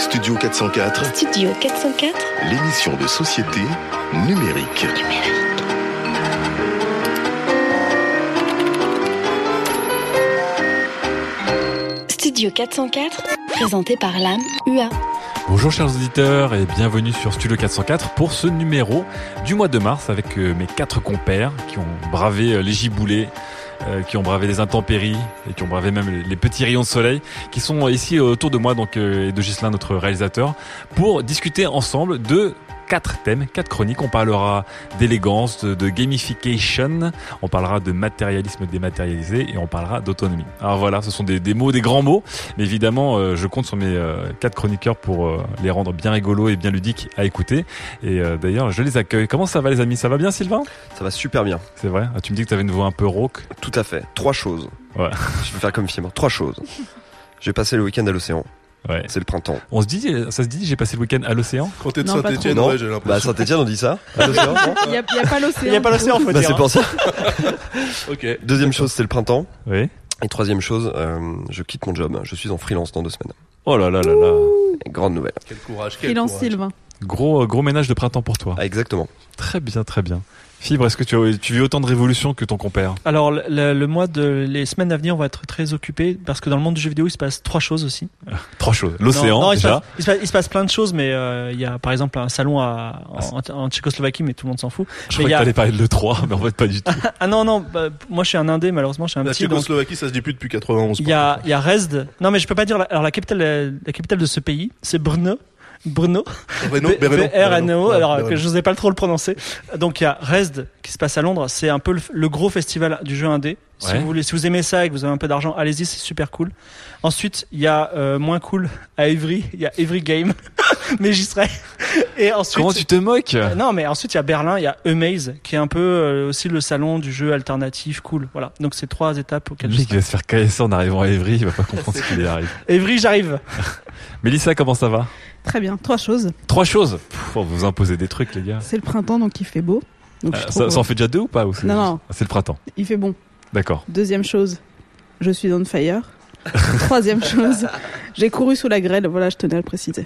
Studio 404, Studio 404 l'émission de société numérique. Studio 404, présenté par l'âme UA. Bonjour chers auditeurs et bienvenue sur Studio 404 pour ce numéro du mois de mars avec euh, mes quatre compères qui ont bravé euh, les giboulées, euh, qui ont bravé les intempéries et qui ont bravé même les- petits rayons de soleil qui sont ici autour de moi donc euh, et de Gislain notre réalisateur pour discuter ensemble de quatre thèmes, quatre chroniques. On parlera d'élégance, de, de gamification, on parlera de matérialisme dématérialisé et on parlera d'autonomie. Alors voilà, ce sont des, des mots, des grands mots, mais évidemment, euh, je compte sur mes euh, quatre chroniqueurs pour euh, les rendre bien rigolos et bien ludiques à écouter. Et d'ailleurs, je les accueille. Comment ça va les amis? Ça va bien Sylvain? Ça va super bien. C'est vrai? Ah, Tu me dis que tu avais une voix un peu rauque. Tout à fait. Trois choses. Ouais. Je vais faire comme film. Trois choses. J'ai passé le week-end à l'océan. Ouais. C'est le printemps. On se dit, ça se dit, j'ai passé le week-end à l'océan? Quand t'es de Saint-Etienne, ouais, j'ai Bah. Saint-Etienne, on dit ça À l'océan non Il n'y a, il y a pas l'océan. Il n'y a pas l'océan, faut Bah, dire. c'est pour ça. ok. Deuxième chose, c'est le printemps. Oui. Et troisième chose, euh, je quitte mon job. Je suis en freelance dans deux semaines. Oh là là là là. Grande nouvelle. Quel courage, quel Freelance courage. Sylvain. Gros, gros ménage de printemps pour toi. Ah, exactement. Très bien, très bien. Fibre, est-ce que tu, as, tu vis autant de révolutions que ton compère Alors, le, le- mois de les semaines à venir, on va être très occupés parce que dans le monde du jeu vidéo, il se passe trois choses aussi. Trois choses. L'océan, non, il, se déjà. passe, il, se passe, il se passe plein de choses, mais euh, il y a par exemple un salon à, en, en Tchécoslovaquie, mais tout le monde s'en fout. Je Mais il y que a- t'allais parler de l'E3, mais en fait pas du tout. Ah non, non, bah, moi je suis un indé, malheureusement, je suis un La petit. donc Tchécoslovaquie, ça se dit plus depuis 91. Il y a, il y a Resd. Non, mais je peux pas dire. La, alors la capitale, la capitale de ce pays, c'est Brno. Brno. Brno, B- Brno, B-R-N-O, alors que je n'osais pas trop le prononcer. Donc il y a Resd qui se passe à Londres. C'est un peu le, le gros festival du jeu indé. Si Ouais. vous voulez, si vous aimez ça et que vous avez un peu d'argent, allez-y, c'est super cool. Ensuite, il y a euh, moins cool à Evry. Il y a Every Game, mais j'y serai. Et ensuite. Comment tu te moques? Euh, Non, mais ensuite il y a Berlin, il y a Amaze, qui est un peu euh, aussi le salon du jeu alternatif cool. Voilà. Donc c'est trois étapes Le auxquelles il serai. va se faire caresser en arrivant à Evry, il va pas comprendre ce qu'il y arrive. Evry, j'arrive. Mélissa, comment ça va? Très bien. Trois choses. Trois choses? Pff, vous imposer des trucs, les gars. C'est le printemps, donc il fait beau. Donc je Euh, ça, ça en fait déjà deux ou pas ou Non, non. Ah, C'est le printemps. Il fait bon. D'accord. Deuxième chose, je suis on fire. Troisième chose, j'ai couru sous la grêle. Voilà, je tenais à le préciser.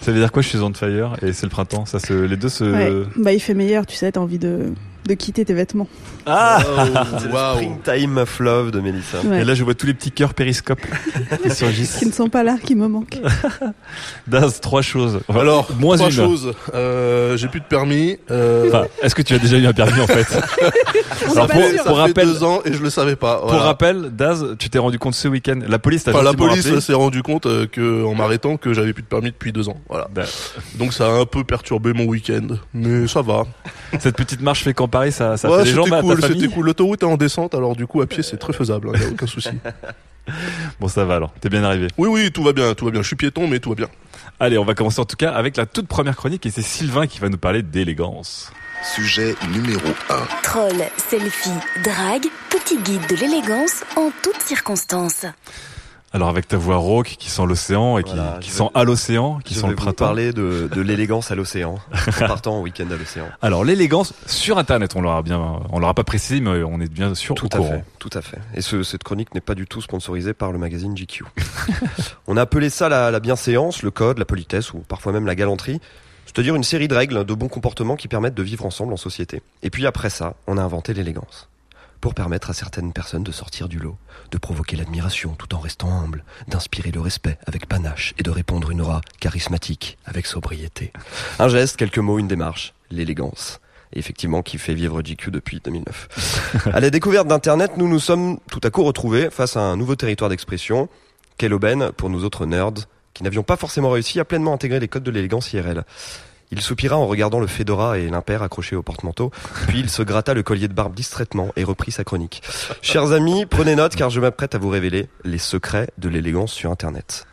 Ça veut dire quoi Je suis on fire et c'est le printemps? Ça se, les deux se. Ouais. Bah, il fait meilleur, tu sais, t'as envie de, de quitter tes vêtements. Ah C'est le Waouh. Springtime of Love de Mélissa. Ouais. Et là, je vois tous les petits cœurs périscopes qui surgissent. Qui ne sont pas là, qui me manquent. Daz, trois choses. Enfin, Alors, moins trois une. choses. Euh, j'ai plus de permis. Euh, Enfin, est-ce que tu as déjà eu un permis en fait Alors, ça pour, fait, ça pour fait rappel, deux ans et je le savais pas. pour rappel, Daz, tu t'es rendu compte ce week-end. La police t'a Enfin, la police s'est rendu compte euh, que, en m'arrêtant que j'avais plus de permis depuis deux ans. Voilà. Bah, Donc ça a un peu perturbé mon week-end, mais ça va. Cette petite marche fait qu'en Paris, ça, ça Ouais, fait des jambes c'était à ta cool, c'était cool. L'autoroute est en descente, alors du coup à pied c'est très faisable, il y a aucun souci. Bon, ça va alors. T'es bien arrivé. Oui, oui, tout va bien, tout va bien. Je suis piéton, mais tout va bien. Allez, on va commencer en tout cas avec la toute première chronique et c'est Sylvain qui va nous parler d'élégance. Sujet numéro 1. Troll, selfie, drague, petit guide de l'élégance en toutes circonstances. Alors avec ta voix rauque qui sent l'océan et qui, Voilà, qui je sent vais- à l'océan, qui Je sent vais le vous printemps. parler de, de l'élégance à l'océan. En partant en week-end à l'océan. Alors l'élégance sur internet, on l'aura bien, on l'aura pas précisé, mais on est bien sûr Tout au à courant. fait, tout à fait. Et ce- cette chronique n'est pas du tout sponsorisée par le magazine GQ. On a appelé ça la, la bienséance, le code, la politesse ou parfois même la galanterie. C'est-à-dire une série de règles, de bons comportements qui permettent de vivre ensemble en société. Et puis après ça, on a inventé l'élégance. Pour permettre à certaines personnes de sortir du lot, de provoquer l'admiration tout en restant humble, d'inspirer le respect avec panache et de répondre une aura charismatique avec sobriété. Un geste, quelques mots, une démarche, l'élégance. Effectivement, qui fait vivre GQ depuis 2009. À la découverte d'Internet, nous nous sommes tout à coup retrouvés face à un nouveau territoire d'expression. Quelle aubaine pour nous autres nerds qui n'avions pas forcément réussi à pleinement intégrer les codes de l'élégance IRL. Il soupira en regardant le fedora et l'impair accroché au porte-manteau, puis il se gratta le collier de barbe distraitement et reprit sa chronique. Chers amis, prenez note car je m'apprête à vous révéler les secrets de l'élégance sur Internet.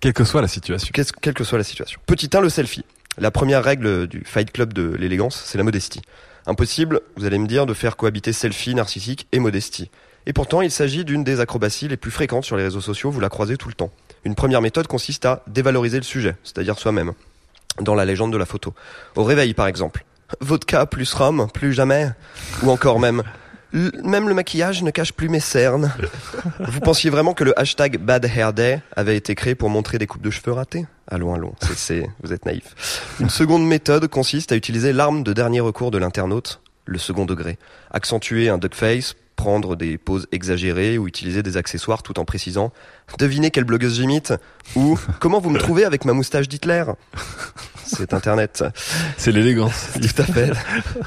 Quelle que soit la situation. Quelle que soit la situation. Petit 1, le selfie. La première règle du Fight Club de l'élégance, c'est la modestie. Impossible, vous allez me dire, de faire cohabiter selfie narcissique et modestie. Et pourtant, il s'agit d'une des acrobaties les plus fréquentes sur les réseaux sociaux, vous la croisez tout le temps. Une première méthode consiste à dévaloriser le sujet, c'est-à-dire soi-même, dans la légende de la photo. Au réveil, par exemple. Vodka plus rhum, plus jamais. Ou encore même. Même le maquillage ne cache plus mes cernes. Vous pensiez vraiment que le hashtag Bad Hair Day avait été créé pour montrer des coupes de cheveux ratées? Allons, allons, c'est- vous êtes naïf. Une seconde méthode consiste à utiliser l'arme de dernier recours de l'internaute, le second degré. Accentuer un duckface, prendre des poses exagérées ou utiliser des accessoires tout en précisant Devinez quelle blogueuse j'imite ou Comment vous me trouvez avec ma moustache d'Hitler? C'est Internet. C'est l'élégance. Tout à fait.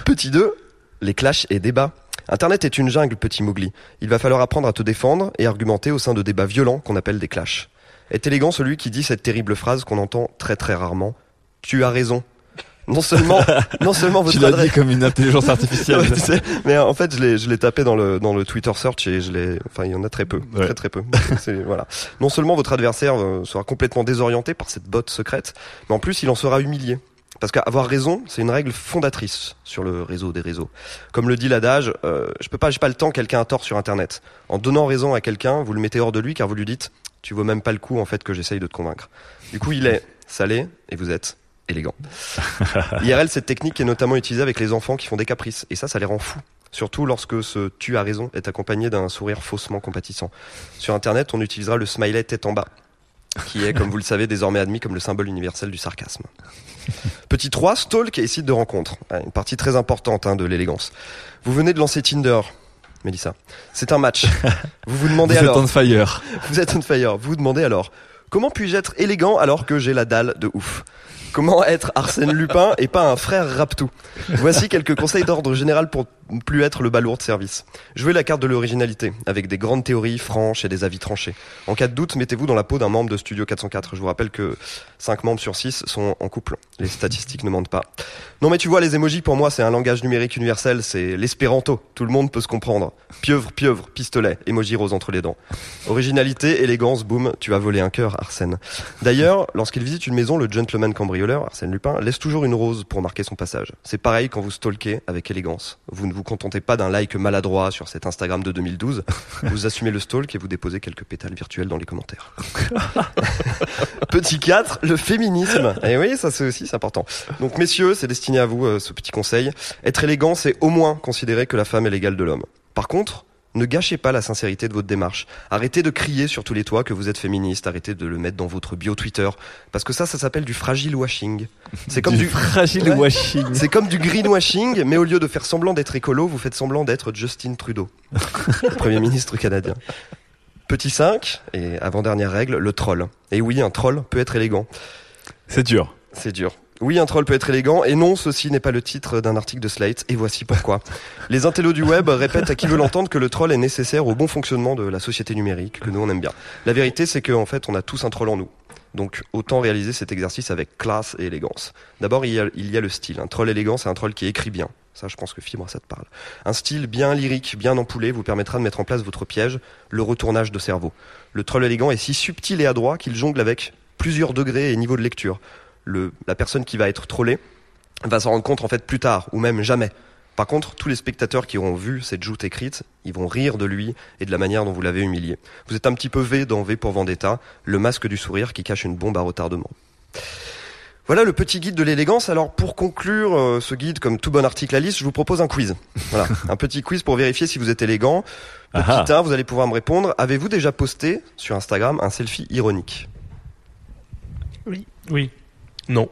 Petit 2, les clashs et débats. Internet est une jungle, petit Mowgli. Il va falloir apprendre à te défendre et argumenter au sein de débats violents qu'on appelle des clashs. Est élégant celui qui dit cette terrible phrase qu'on entend très très rarement. Tu as raison. Non seulement, non seulement votre Tu l'as adresse- dit comme une intelligence artificielle. Ouais, tu sais, mais en fait, je l'ai, je l'ai tapé dans le dans le Twitter search et je l'ai, enfin, il y en a très peu, Ouais. très très peu. C'est- voilà. Non seulement votre adversaire euh, sera complètement désorienté par cette botte secrète, mais en plus, il en sera humilié. Parce qu'avoir raison, c'est une règle fondatrice sur le réseau des réseaux. Comme le dit l'adage, euh, je peux pas, j'ai pas le temps, quelqu'un a tort sur Internet. En donnant raison à quelqu'un, vous le mettez hors de lui car vous lui dites, tu vaux même pas le coup en fait que j'essaye de te convaincre. Du coup, il est salé et vous êtes élégant. IRL, cette technique est notamment utilisée avec les enfants qui font des caprices. Et ça, ça les rend fous. Surtout lorsque ce tu as raison est accompagné d'un sourire faussement compatissant. Sur Internet, on utilisera le smiley tête en bas, qui est, comme vous le savez, désormais admis comme le symbole universel du sarcasme. Petit 3, stalk et site de rencontre. Ouais, Une partie très importante hein, de l'élégance. Vous venez de lancer Tinder, Mélissa. C'est un match. Vous vous demandez Vous êtes alors... on fire. Vous êtes on fire. Vous vous demandez alors, comment puis-je être élégant alors que j'ai la dalle de ouf? Comment être Arsène Lupin et pas un frère Raptou Voici quelques conseils d'ordre général pour ne plus être le balourd de service. Jouez la carte de l'originalité, avec des grandes théories franches et des avis tranchés. En cas de doute, mettez-vous dans la peau d'un membre de Studio 404. Je vous rappelle que 5 membres sur 6 sont en couple. Les statistiques ne mentent pas. Non mais tu vois, les emojis pour moi c'est un langage numérique universel, c'est l'espéranto. Tout le monde peut se comprendre. Pieuvre, pieuvre, pistolet, emoji rose entre les dents. Originalité, élégance, boum, tu as volé un cœur, Arsène. D'ailleurs, lorsqu'il visite une maison, le gentleman cambrioleur, Arsène Lupin, laisse toujours une rose pour marquer son passage. C'est pareil quand vous stalkez avec élégance. Vous ne vous contentez pas d'un like maladroit sur cet Instagram de 2012. Vous assumez le stalk et vous déposez quelques pétales virtuels dans les commentaires. petit 4, le féminisme. Et oui, ça c'est aussi c'est important. Donc messieurs, c'est destiné à vous euh, ce petit conseil. Être élégant, c'est au moins considérer que la femme est l'égale de l'homme. Par contre, ne gâchez pas la sincérité de votre démarche. Arrêtez de crier sur tous les toits que vous êtes féministe. Arrêtez de le mettre dans votre bio Twitter. Parce que ça, ça s'appelle du fragile washing. C'est comme du, fragile Ouais. washing. c'est comme du greenwashing, mais au lieu de faire semblant d'être écolo, vous faites semblant d'être Justin Trudeau, Premier ministre canadien. Petit 5, et avant-dernière règle, le troll. Et oui, un troll peut être élégant. C'est dur. C'est dur. Oui, un troll peut être élégant, et non, ceci n'est pas le titre d'un article de Slate, et voici pourquoi. Les intellos du web répètent à qui veut l'entendre que le troll est nécessaire au bon fonctionnement de la société numérique, que nous on aime bien. La vérité, c'est qu'en fait, on a tous un troll en nous. Donc, autant réaliser cet exercice avec classe et élégance. D'abord, il y a, il y a le style. Un troll élégant, c'est un troll qui écrit bien. Ça, je pense que Fibre, ça te parle. Un style bien lyrique, bien ampoulé, vous permettra de mettre en place votre piège, le retournage de cerveau. Le troll élégant est si subtil et adroit qu'il jongle avec plusieurs degrés et niveaux de lecture. Le, la personne qui va être trollée va s'en rendre compte en fait plus tard, ou même jamais. Par contre, tous les spectateurs qui auront vu cette joute écrite, ils vont rire de lui et de la manière dont vous l'avez humilié. Vous êtes un petit peu V dans V pour Vendetta, le masque du sourire qui cache une bombe à retardement. Voilà le petit guide de l'élégance. Alors pour conclure euh, ce guide, comme tout bon article à liste, je vous propose un quiz. Voilà, un petit quiz pour vérifier si vous êtes élégant. Petit Ah ah. 1, vous allez pouvoir me répondre. Avez-vous déjà posté sur Instagram un selfie ironique? Oui. Non.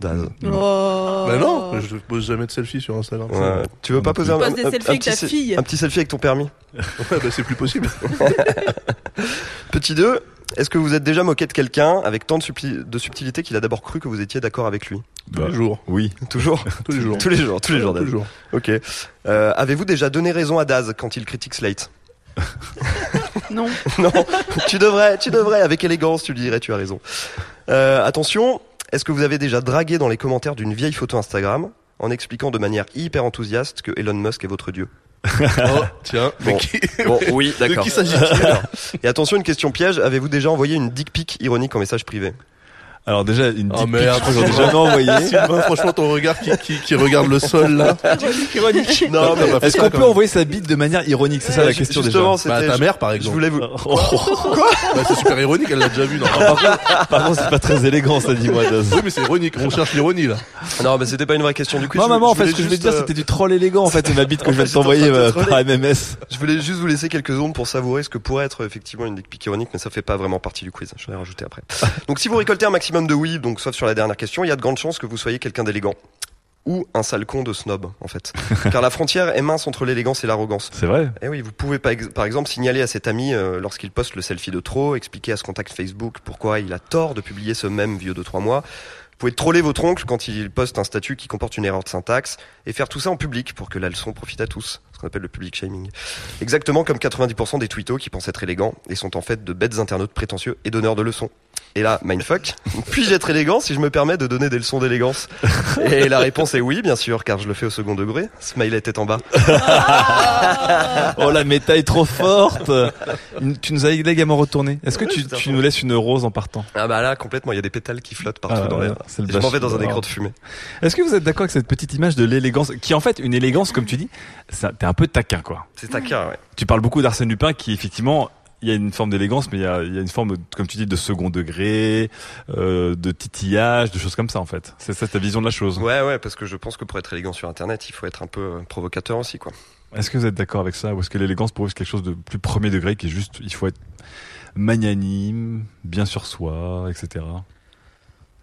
Daz. Oh. Bah non, je pose jamais de selfie sur Instagram. Ouais. Tu veux pas poser un, un- un avec petit ta se- fille. un petit selfie avec ton permis Ouais, bah c'est plus possible. Petit 2, est-ce que vous êtes déjà moqué de quelqu'un avec tant de, subtil- de subtilité qu'il a d'abord cru que vous étiez d'accord avec lui? Tous Bah, les jours. Oui. Toujours Tous les jours. Tous les jours, tous les jours, Tous Daz. les jours. Ok. Euh, Avez-vous déjà donné raison à Daz quand il critique Slate? Non. Non, tu devrais, tu devrais, avec élégance, tu le dirais, tu as raison. Euh, attention, Est-ce que vous avez déjà dragué dans les commentaires d'une vieille photo Instagram en expliquant de manière hyper enthousiaste que Elon Musk est votre dieu? Oh, tiens. Bon. Mais qui... Bon, oui, De d'accord. qui s'agit-il Et attention, une question piège. Avez-vous déjà envoyé une dick pic ironique en message privé? Alors déjà, une Oh merde, je crois que j'en ai jamais envoyé. Sylvain, franchement, ton regard qui, qui, qui regarde le sol là. Ironique. Non, pas fait Est-ce qu'on peut même. envoyer sa bite de manière ironique? C'est ça la question déjà. justement, Bah, c'était- ta mère, par Je exemple. voulais vous. Oh. Bah, c'est super ironique, elle l'a déjà vu. Non, Par contre, c'est pas très élégant, ça dis-moi. Daz. oui, mais c'est ironique. On cherche l'ironie là. Non, mais c'était pas une vraie question du coup. Moi, je- maman, en je fait, ce que je voulais dire, c'était du troll élégant, en fait, c'est ma bite que je de t'envoyer euh, par. MMS. Je voulais juste vous laisser quelques secondes pour savourer ce que pourrait être effectivement une dick pic ironique, mais ça fait pas vraiment partie du quiz. Je vais rajouter après. Donc, si vous récoltez un maximum de oui, donc sauf sur la dernière question, il y a de grandes chances que vous soyez quelqu'un d'élégant. Ou un sale con de snob, en fait. Car la frontière est mince entre l'élégance et l'arrogance. C'est vrai. Eh oui, vous pouvez par ex- par exemple signaler à cet ami euh, lorsqu'il poste le selfie de trop, expliquer à ce contact Facebook pourquoi il a tort de publier ce même vieux de trois mois. Vous pouvez troller votre oncle quand il poste un statut qui comporte une erreur de syntaxe et faire tout ça en public pour que la leçon profite à tous, ce qu'on appelle le public shaming. Exactement comme 90% des tweetos qui pensent être élégants et sont en fait de bêtes internautes prétentieux et donneurs de leçons. Et là, mindfuck, puis-je être élégant si je me permets de donner des leçons d'élégance Et la réponse est oui, bien sûr, car je le fais au second degré. Smiley tête en bas. Oh, la méta est trop forte. Tu nous as élégamment retourné. Est-ce que tu, nous laisses une rose en partant Ah bah là, complètement, il y a des pétales qui flottent partout Ah, dans l'air. c'est le Et Je m'en vais dans un écran de fumée. Est-ce que vous êtes d'accord avec cette petite image de l'élégance, qui est en fait une élégance, comme tu dis, ça- t'es un peu taquin, quoi. C'est taquin, ouais. Tu parles beaucoup d'Arsène Lupin, qui effectivement, il y a une forme d'élégance, mais il y a, il y a une forme, comme tu dis, de second degré, euh, de titillage, de choses comme ça, en fait. C'est ça ta vision de la chose. Ouais, ouais, parce que je pense que pour être élégant sur Internet, il faut être un peu euh, provocateur aussi, quoi. Est-ce que vous êtes d'accord avec ça, ou est-ce que l'élégance pour vous c'est quelque chose de plus premier degré, qui est juste, il faut être magnanime, bien sur soi, etc.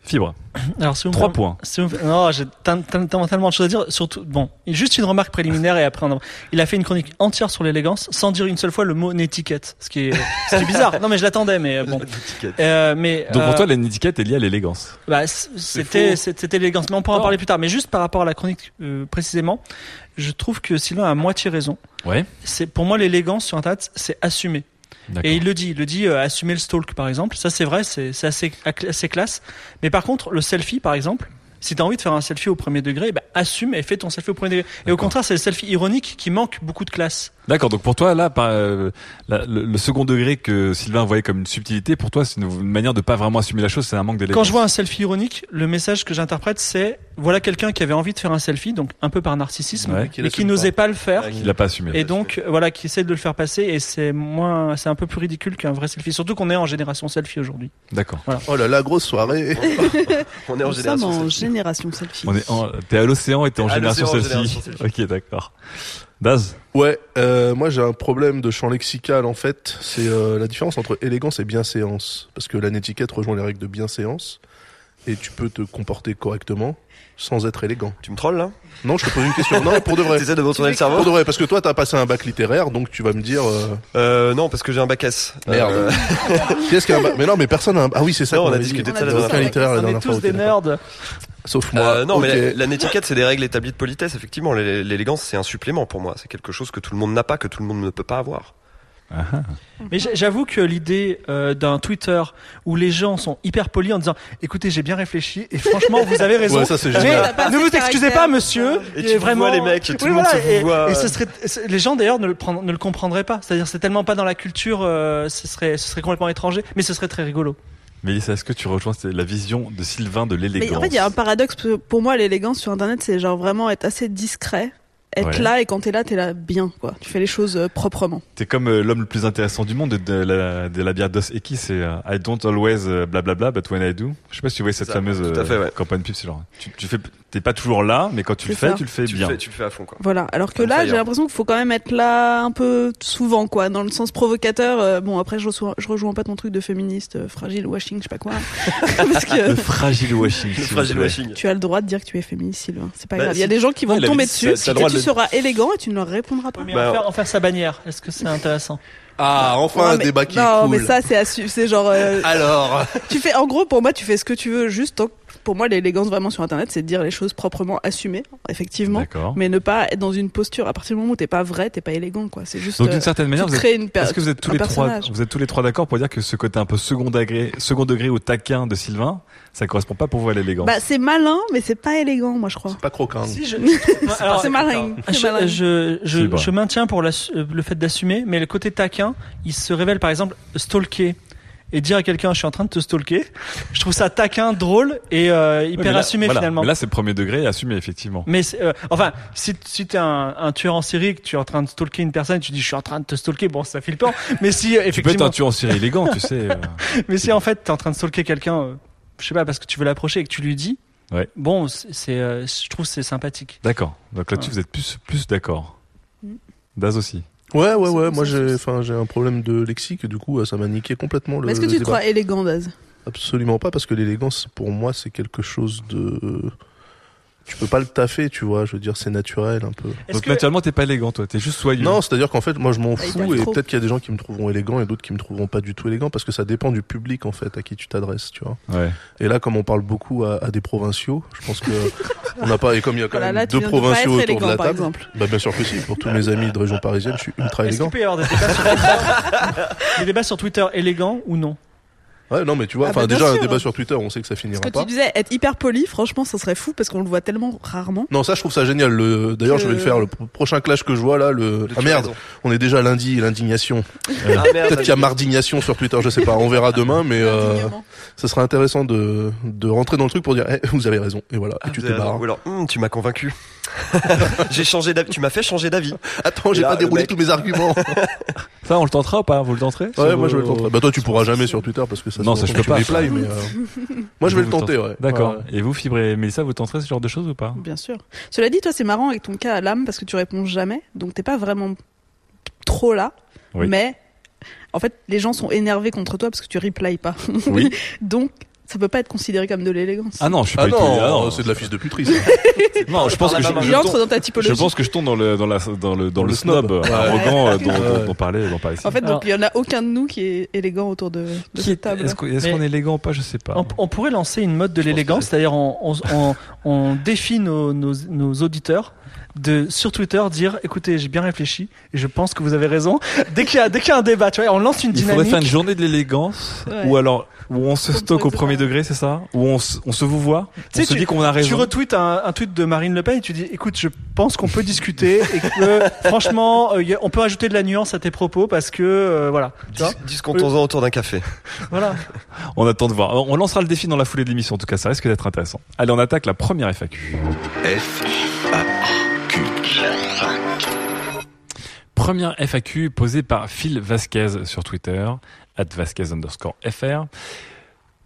Fibre. Alors, si Trois points. si vous me- Non, j'ai tel- tel- tellement de choses à dire. Surtout, bon, juste une remarque préliminaire et après on en- Il a fait une chronique entière sur l'élégance sans dire une seule fois le mot étiquette, ce qui est, ce qui est bizarre. Non, mais je l'attendais, mais euh, bon. Euh, mais Donc euh, pour toi, l'étiquette est liée à l'élégance. bah, c'était c'était l'élégance, mais on pourra en Oh. parler plus tard. Mais juste par rapport à la chronique euh, précisément, je trouve que Sylvain a moitié raison. Ouais. C'est pour moi l'élégance sur Internet, c'est assumer. Et il le dit, il le dit, euh, assumer le stalk par exemple. Ça c'est vrai, c'est assez, assez classe. Mais par contre, le selfie par exemple, si t'as envie de faire un selfie au premier degré, bah, assume et fais ton selfie au premier degré. Et au contraire, c'est le selfie ironique qui manque beaucoup de classe. D'accord. Donc pour toi, là, par, euh, la- le, le second degré que Sylvain voyait comme une subtilité, pour toi, c'est une, une manière de pas vraiment assumer la chose, c'est un manque d'élégance. Quand je vois un selfie ironique, le message que j'interprète, c'est voilà quelqu'un qui avait envie de faire un selfie, donc un peu par narcissisme, Ouais. mais Qui qui l'assume n'osait pas. pas le faire. il l'a pas assumé. Et donc, voilà, qui essaie de le faire passer, et c'est moins, c'est un peu plus ridicule qu'un vrai selfie. Surtout qu'on est en génération selfie aujourd'hui. D'accord. Oh là là, grosse soirée. On est en Nous sommes génération. en selfie. génération selfie. On est en, t'es à l'océan et t'es en selfie. génération selfie. Ok, d'accord. Daz. Ouais, euh, moi j'ai un problème de champ lexical en fait. C'est euh, la différence entre élégance et bienséance. Parce que la netiquette rejoint les règles de bienséance. Et tu peux te comporter correctement sans être élégant. Tu me trolles là? Non, je te pose une question. Non, pour de vrai. T'essaies de me retourner le Pour cerveau? De vrai, parce que toi t'as passé un bac littéraire, donc tu vas me dire. Euh, euh, Non, parce que j'ai un bac S. Merde. Euh, Qu'est-ce qu'un bac Mais non, mais personne n'a un. Ah oui, c'est ça. Non, on a discuté de ça la y avait dernière littéraire la On est dernière fois. tous des nerds. Sauf moi. euh, non, mais la, la netiquette, c'est des règles établies de politesse, effectivement. L'é- L'élégance, c'est un supplément pour moi. C'est quelque chose que tout le monde n'a pas, que tout le monde ne peut pas avoir. Mais j'- j'avoue que l'idée euh, d'un Twitter où les gens sont hyper polis en disant écoutez j'ai bien réfléchi et franchement vous avez raison Ouais, ça, mais ne vous excusez pas monsieur Et tu vraiment vois, les mecs, tout Oui, le monde voilà, se vous et, voit. et ce serait les gens d'ailleurs ne le prend- ne le comprendraient pas c'est-à-dire c'est tellement pas dans la culture euh, ce serait ce serait complètement étranger mais ce serait très rigolo Mélissa, est-ce que tu rejoins la vision de Sylvain de l'élégance en fait, il y a un paradoxe. Pour moi, l'élégance sur Internet, c'est genre vraiment être assez discret. Être Ouais. là et quand t'es là, t'es là bien, quoi. Tu fais les choses euh, proprement. T'es comme euh, l'homme le plus intéressant du monde de, de la, de la bière Dos Equis, c'est euh, I don't always blablabla, but when I do. Je sais pas si tu vois cette Ça, fameuse euh, ouais. campagne pub, c'est genre, tu, tu fais, t'es pas toujours là, mais quand tu le fais, ça. tu le fais Tu bien. le, fais, tu le fais à fond, quoi. Voilà. Alors que là, j'ai l'impression qu'il faut quand même être là un peu souvent, quoi. Dans le sens provocateur. euh, bon, après, je, reçois- je rejoins pas ton truc de féministe, euh, fragile washing, je sais pas quoi. Parce que Le fragile washing. Le fragile washing. tu as le droit de dire que tu es féministe, Sylvain. C'est pas Bah, grave. Il y a des gens qui vont Ouais, la tomber dessus. le droit tu le- seras élégant et tu ne leur répondras pas. mais Bah, en, faire, en faire sa bannière est-ce que c'est intéressant Ah, enfin Non, un mais- débat qui non, est cool. mais ça, c'est genre. euh, Alors. tu fais, en gros, pour moi, tu fais ce que tu veux, juste tant que pour moi, l'élégance vraiment sur Internet, c'est de dire les choses proprement assumées, effectivement, D'accord. mais ne pas être dans une posture. À partir du moment où t'es pas vrai, t'es pas élégant, quoi. C'est juste. Donc euh, d'une certaine manière, vous êtes, est-ce que vous êtes tous les trois, personnage. vous êtes tous les trois d'accord pour dire que ce côté un peu second degré, second degré ou taquin de Sylvain, ça correspond pas pour vous à l'élégance. Bah, c'est malin, mais c'est pas élégant, moi, je crois. C'est pas croquant. Si, je, c'est malin. c'est Je, malin. je, je, maintiens pour euh, le fait d'assumer, mais le côté taquin, il se révèle par exemple stalker et dire à quelqu'un je suis en train de te stalker. Je trouve ça taquin, drôle et euh, Ouais, hyper mais là- assumé voilà. finalement. Mais là, c'est premier degré et assumé effectivement. Mais euh, enfin, si, si t'es un, un tueur en série, que tu es en train de stalker une personne, et tu dis je suis en train de te stalker, bon ça fait le temps. Mais si euh, Tu peux être effectivement, un tueur en série élégant, tu sais. euh. mais si en fait t'es en train de stalker quelqu'un, euh, je sais pas parce que tu veux l'approcher et que tu lui dis, Ouais. bon c'est, euh, je trouve que c'est sympathique. D'accord. Donc là-dessus, vous êtes plus, plus d'accord. Mm. Daz aussi. Ouais, ouais, ouais. Moi, j'ai, enfin, j'ai un problème de lexique. Du coup, ça m'a niqué complètement le. Mais est-ce que tu te crois élégant, Daz? Absolument pas, parce que l'élégance, pour moi, c'est quelque chose de. Tu peux pas le taffer, tu vois. Je veux dire, c'est naturel un peu. Est-ce Donc que naturellement, t'es pas élégant, toi. T'es juste soyeux. Non, c'est-à-dire qu'en fait, moi, je m'en Ah, fous, et peut-être qu'il y a des gens qui me trouveront élégant et d'autres qui me trouveront pas du tout élégant, parce que ça dépend du public, en fait, à qui tu t'adresses, tu vois. Ouais. Et là, comme on parle beaucoup à, à des provinciaux, je pense que on n'a pas, et comme il y a quand Voilà, même là, deux de provinciaux autour de élégant, la par table. exemple. Bah, bien sûr que si. Pour tous mes amis de région parisienne, je suis ultra Est-ce qu'il élégant. peut y avoir des débats sur Twitter, des débats sur Twitter élégants ou non? Ouais, non, mais tu vois, Ah enfin, bah, déjà, un débat sur Twitter, on sait que ça finira Ce que pas. tu disais, être hyper poli, franchement, ça serait fou parce qu'on le voit tellement rarement. Non, ça, je trouve ça génial. Le... D'ailleurs, Que- je vais le faire. Le pro- prochain clash que je vois là, le. Ah merde, on est déjà lundi, l'indignation. Ah, merde, Peut-être qu'il y a mardignation sur Twitter, je sais pas. On verra demain, mais euh, ça sera intéressant de de rentrer dans le truc pour dire, eh, vous avez raison. Et voilà, Ah, et tu vous te avez raison. barres. Ou alors, hum, tu m'as convaincu. J'ai changé d'avis. Tu m'as fait changer d'avis. Attends, j'ai pas déroulé mec- tous mes arguments. Ça, on le tentera ou pas Vous le tenterez ouais, moi je vais le tenter. Bah toi, tu pourras jamais sur Twitter parce que ça. Non, ça, je peux pas, ça. mais euh, moi je vais le tenter, ouais. D'accord. Ouais. Et vous, Fibre et Mélissa, vous tenterez ce genre de choses ou pas Bien sûr. Cela dit, toi, c'est marrant avec ton cas à l'âme parce que tu réponds jamais, donc t'es pas vraiment trop là. Oui. Mais en fait, les gens sont énervés contre toi parce que tu replies pas. Oui. donc, ça peut pas être considéré comme de l'élégance. Ah non, je suis pas Ah du tout- ah non, non. c'est de la fils de puterie. ça. Non, je pense que je, je entre tombe- dans ta typologie. je pense que je tombe dans le dans la dans le dans le, Le snob, snob. Ouais. arrogant euh, dont, dont, dont parlait dont parlait. En fait, donc il y en a aucun de nous qui est élégant autour de, de Qui cette est, table. est-ce qu'on est élégant ou pas? Je sais pas. On, on pourrait lancer une mode de l'élégance, c'est-à-dire on, on, on, on défie nos, nos, nos auditeurs de sur Twitter dire écoutez j'ai bien réfléchi et je pense que vous avez raison dès qu'il y a dès qu'il y a un débat tu vois on lance une Il faudrait dynamique faire une journée de l'élégance Ouais. ou alors où on se stocke au premier degré, c'est ça? Où on se, on se vous voit On Tu sais, se tu- dit qu'on a tu raison. retweets un, un tweet de Marine Le Pen et tu dis écoute je pense qu'on peut discuter et que franchement euh, a- on peut ajouter de la nuance à tes propos parce que euh, voilà tu Discutons-en autour d'un café. voilà On attend de voir. On lancera le défi dans la foulée de l'émission. En tout cas, ça risque d'être intéressant. Allez, on attaque la première FAQ. F, Première FAQ posée par Phil Vasquez sur Twitter, at Vasquez underscore FR.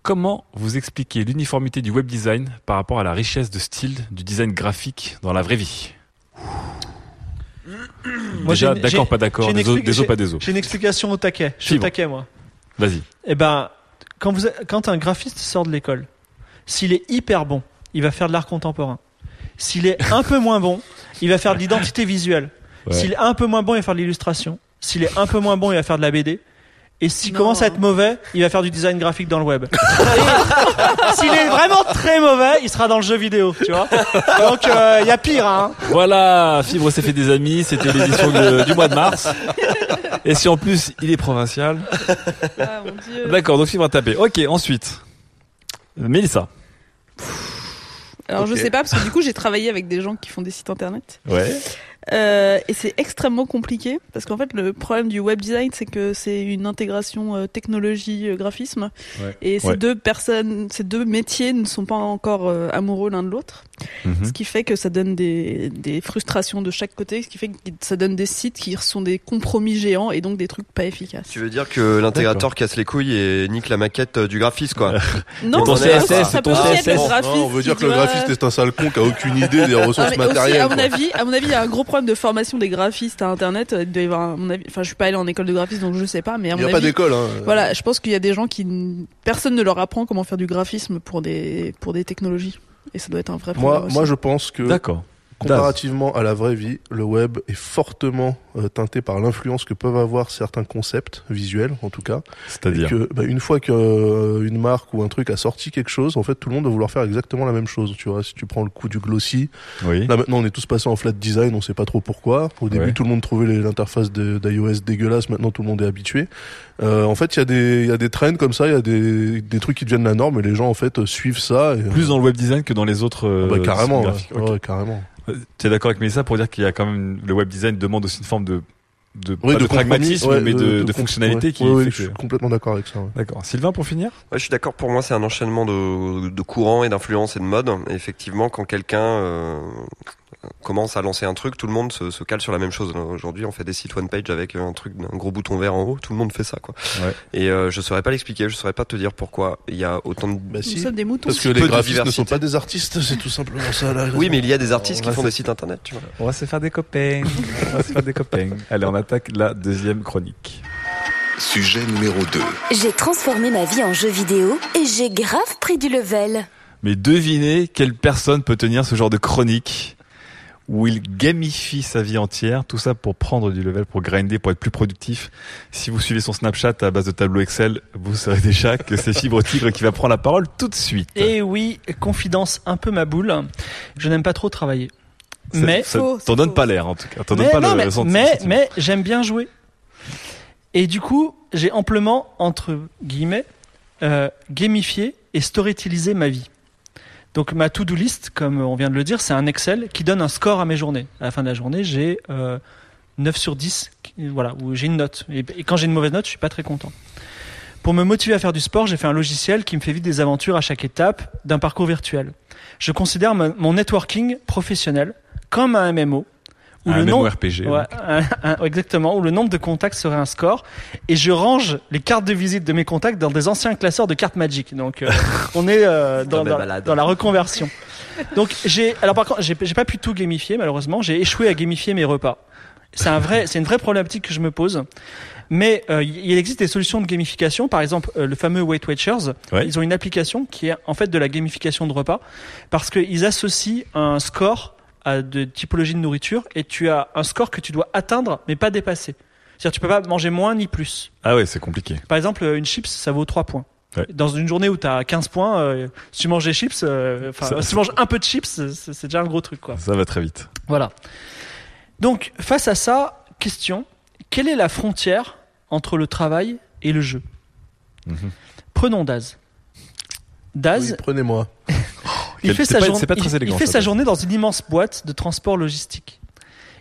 Comment vous expliquez l'uniformité du web design par rapport à la richesse de style du design graphique dans la vraie vie? Moi, Déjà, d'accord, pas d'accord, des os, expli- des os, pas des os. j'ai une explication au taquet je suis au taquet moi Vas-y. Eh ben, quand, vous, quand un graphiste sort de l'école, s'il est hyper bon, il va faire de l'art contemporain. S'il est un peu moins bon, il va faire de l'identité visuelle. S'il est un peu moins bon, il va faire de l'illustration. S'il est un peu moins bon, il va faire de la BD. Et s'il Non. commence à être mauvais, il va faire du design graphique dans le web. S'il est vraiment très mauvais, il sera dans le jeu vidéo, tu vois. Donc il y a pire, hein. Voilà, Fibre s'est fait des amis, c'était l'édition de- du mois de mars. Et si en plus il est provincial. Ah, mon Dieu. D'accord, donc Fibre a tapé. Ok, ensuite. Mélissa. Alors je sais pas parce que du coup j'ai travaillé avec des gens qui font des sites internet Ouais. Euh, et c'est extrêmement compliqué parce qu'en fait le problème du web design c'est que c'est une intégration euh, technologie euh, graphisme Ouais. et ces Ouais. deux personnes ces deux métiers ne sont pas encore euh, amoureux l'un de l'autre Mhm. ce qui fait que ça donne des, des frustrations de chaque côté ce qui fait que ça donne des sites qui sont des compromis géants et donc des trucs pas efficaces Tu veux dire que l'intégrateur casse les couilles et nique la maquette euh, du graphiste, quoi. non ton CSS, ça peut ton CSS. le Non, graphiste non, on veut dire que le graphiste est un sale con qui a aucune idée des ressources matérielles. à mon avis, à mon avis, il y a un gros problème de formation des graphistes à Internet. Il doit y avoir, à mon avis, enfin, je suis pas allé en école de graphisme, donc je sais pas, mais à Il n'y a pas d'école. Hein. voilà, je pense qu'il y a des gens qui, personne ne leur apprend comment faire du graphisme pour des, pour des technologies. Et ça doit être un vrai problème. Moi, aussi. moi, je pense que D'accord. Comparativement à la vraie vie, le web est fortement euh, teinté par l'influence que peuvent avoir certains concepts visuels, en tout cas. C'est-à-dire que bah, une fois qu'une marque ou un truc a sorti quelque chose, en fait, tout le monde va vouloir faire exactement la même chose. Tu vois, si tu prends le coup du glossy, Oui. là maintenant on est tous passés en flat design, on sait pas trop pourquoi. Au début, Ouais. tout le monde trouvait l'interface d'iOS dégueulasse. Maintenant, tout le monde est habitué. Euh, en fait, il y a des il y a des trends comme ça, il y a des des trucs qui deviennent la norme et les gens en fait euh, suivent ça. Et, euh, Plus dans le web design que dans les autres. euh, bah, carrément, ouais. graphiques. Ok. Ouais, carrément. Tu es d'accord avec Mélissa pour dire qu'il y a quand même le web design demande aussi une forme de de, Oui, pas de, compromis, pragmatisme ouais, mais de, fonctionnalité ouais. qui Ouais, fait je suis que- complètement d'accord avec ça. ouais. D'accord. Sylvain pour finir? Ouais, je suis d'accord. Pour moi, c'est un enchaînement de, de courants et d'influences et de modes. Et effectivement, quand quelqu'un euh, commence à lancer un truc, tout le monde se, se cale sur la même chose. Aujourd'hui, on fait des sites one page avec un truc, un gros bouton vert en haut. Tout le monde fait ça, quoi. Ouais. Et euh, je saurais pas l'expliquer. Je saurais pas te dire pourquoi il y a autant de. Bah, Nous si. sommes des moutons. Parce que les graphistes ne sont pas des artistes, c'est tout simplement ça. Là. Oui, mais il y a des artistes On qui font se- des sites internet, tu vois. On va se faire des copains. On va se faire des copains. Allez, on attaque la deuxième chronique. Sujet numéro 2. J'ai transformé ma vie en jeu vidéo et j'ai grave pris du level. Mais devinez quelle personne peut tenir ce genre de chronique? Où il gamifie sa vie entière, tout ça pour prendre du level, pour grinder, pour être plus productif. Si vous suivez son Snapchat à base de tableau Excel, vous saurez déjà que c'est Fibre Tigre qui va prendre la parole tout de suite. Et oui, confidence un peu ma boule. Je n'aime pas trop travailler. Mais ça Faux, t'en donne pas l'air en tout cas. T'en pas non, le mais, senti- mais, mais j'aime bien jouer. Et du coup, j'ai amplement, entre guillemets, euh, gamifié et storytellisé ma vie. Donc ma to-do list, comme on vient de le dire, c'est un Excel qui donne un score à mes journées. À la fin de la journée, j'ai euh, 9 sur 10, qui- voilà, où j'ai une note. Et, et quand j'ai une mauvaise note, je suis pas très content. Pour me motiver à faire du sport, j'ai fait un logiciel qui me fait vivre des aventures à chaque étape d'un parcours virtuel. Je considère mon networking professionnel comme un MMO. Où un le nom, MMORPG. Ouais, un- un- exactement, où le nombre de contacts serait un score. Et je range les cartes de visite de mes contacts dans des anciens classeurs de cartes Magic. Donc, euh, on est euh, dans, la reconversion. Donc, j'ai, alors par contre, j'ai j'ai pas pu tout gamifier, malheureusement. J'ai échoué à gamifier mes repas. C'est un vrai, c'est une vraie problématique que je me pose. Mais euh, il existe des solutions de gamification, par exemple euh, le fameux Weight Watchers. Ouais. Ils ont une application qui est en fait de la gamification de repas parce qu'ils associent un score à de typologie de nourriture et tu as un score que tu dois atteindre mais pas dépasser. C'est-à-dire tu peux pas manger moins ni plus. Ah ouais, c'est compliqué. Par exemple, euh, une chips, ça vaut 3 points. Ouais. Dans une journée où tu as 15 points, euh, si tu manges des chips, euh, Ça- si tu manges un peu de chips, c'est déjà un gros truc quoi. Ça va très vite. Voilà. Donc, face à ça, question quelle est la frontière entre le travail et le jeu? Mhm. Prenons Daz. Daz, Oui, Prenez-moi. il fait, sa, pas- journée- c'est pas très il- élégant, il fait ça, sa Daz. journée dans une immense boîte de transport logistique.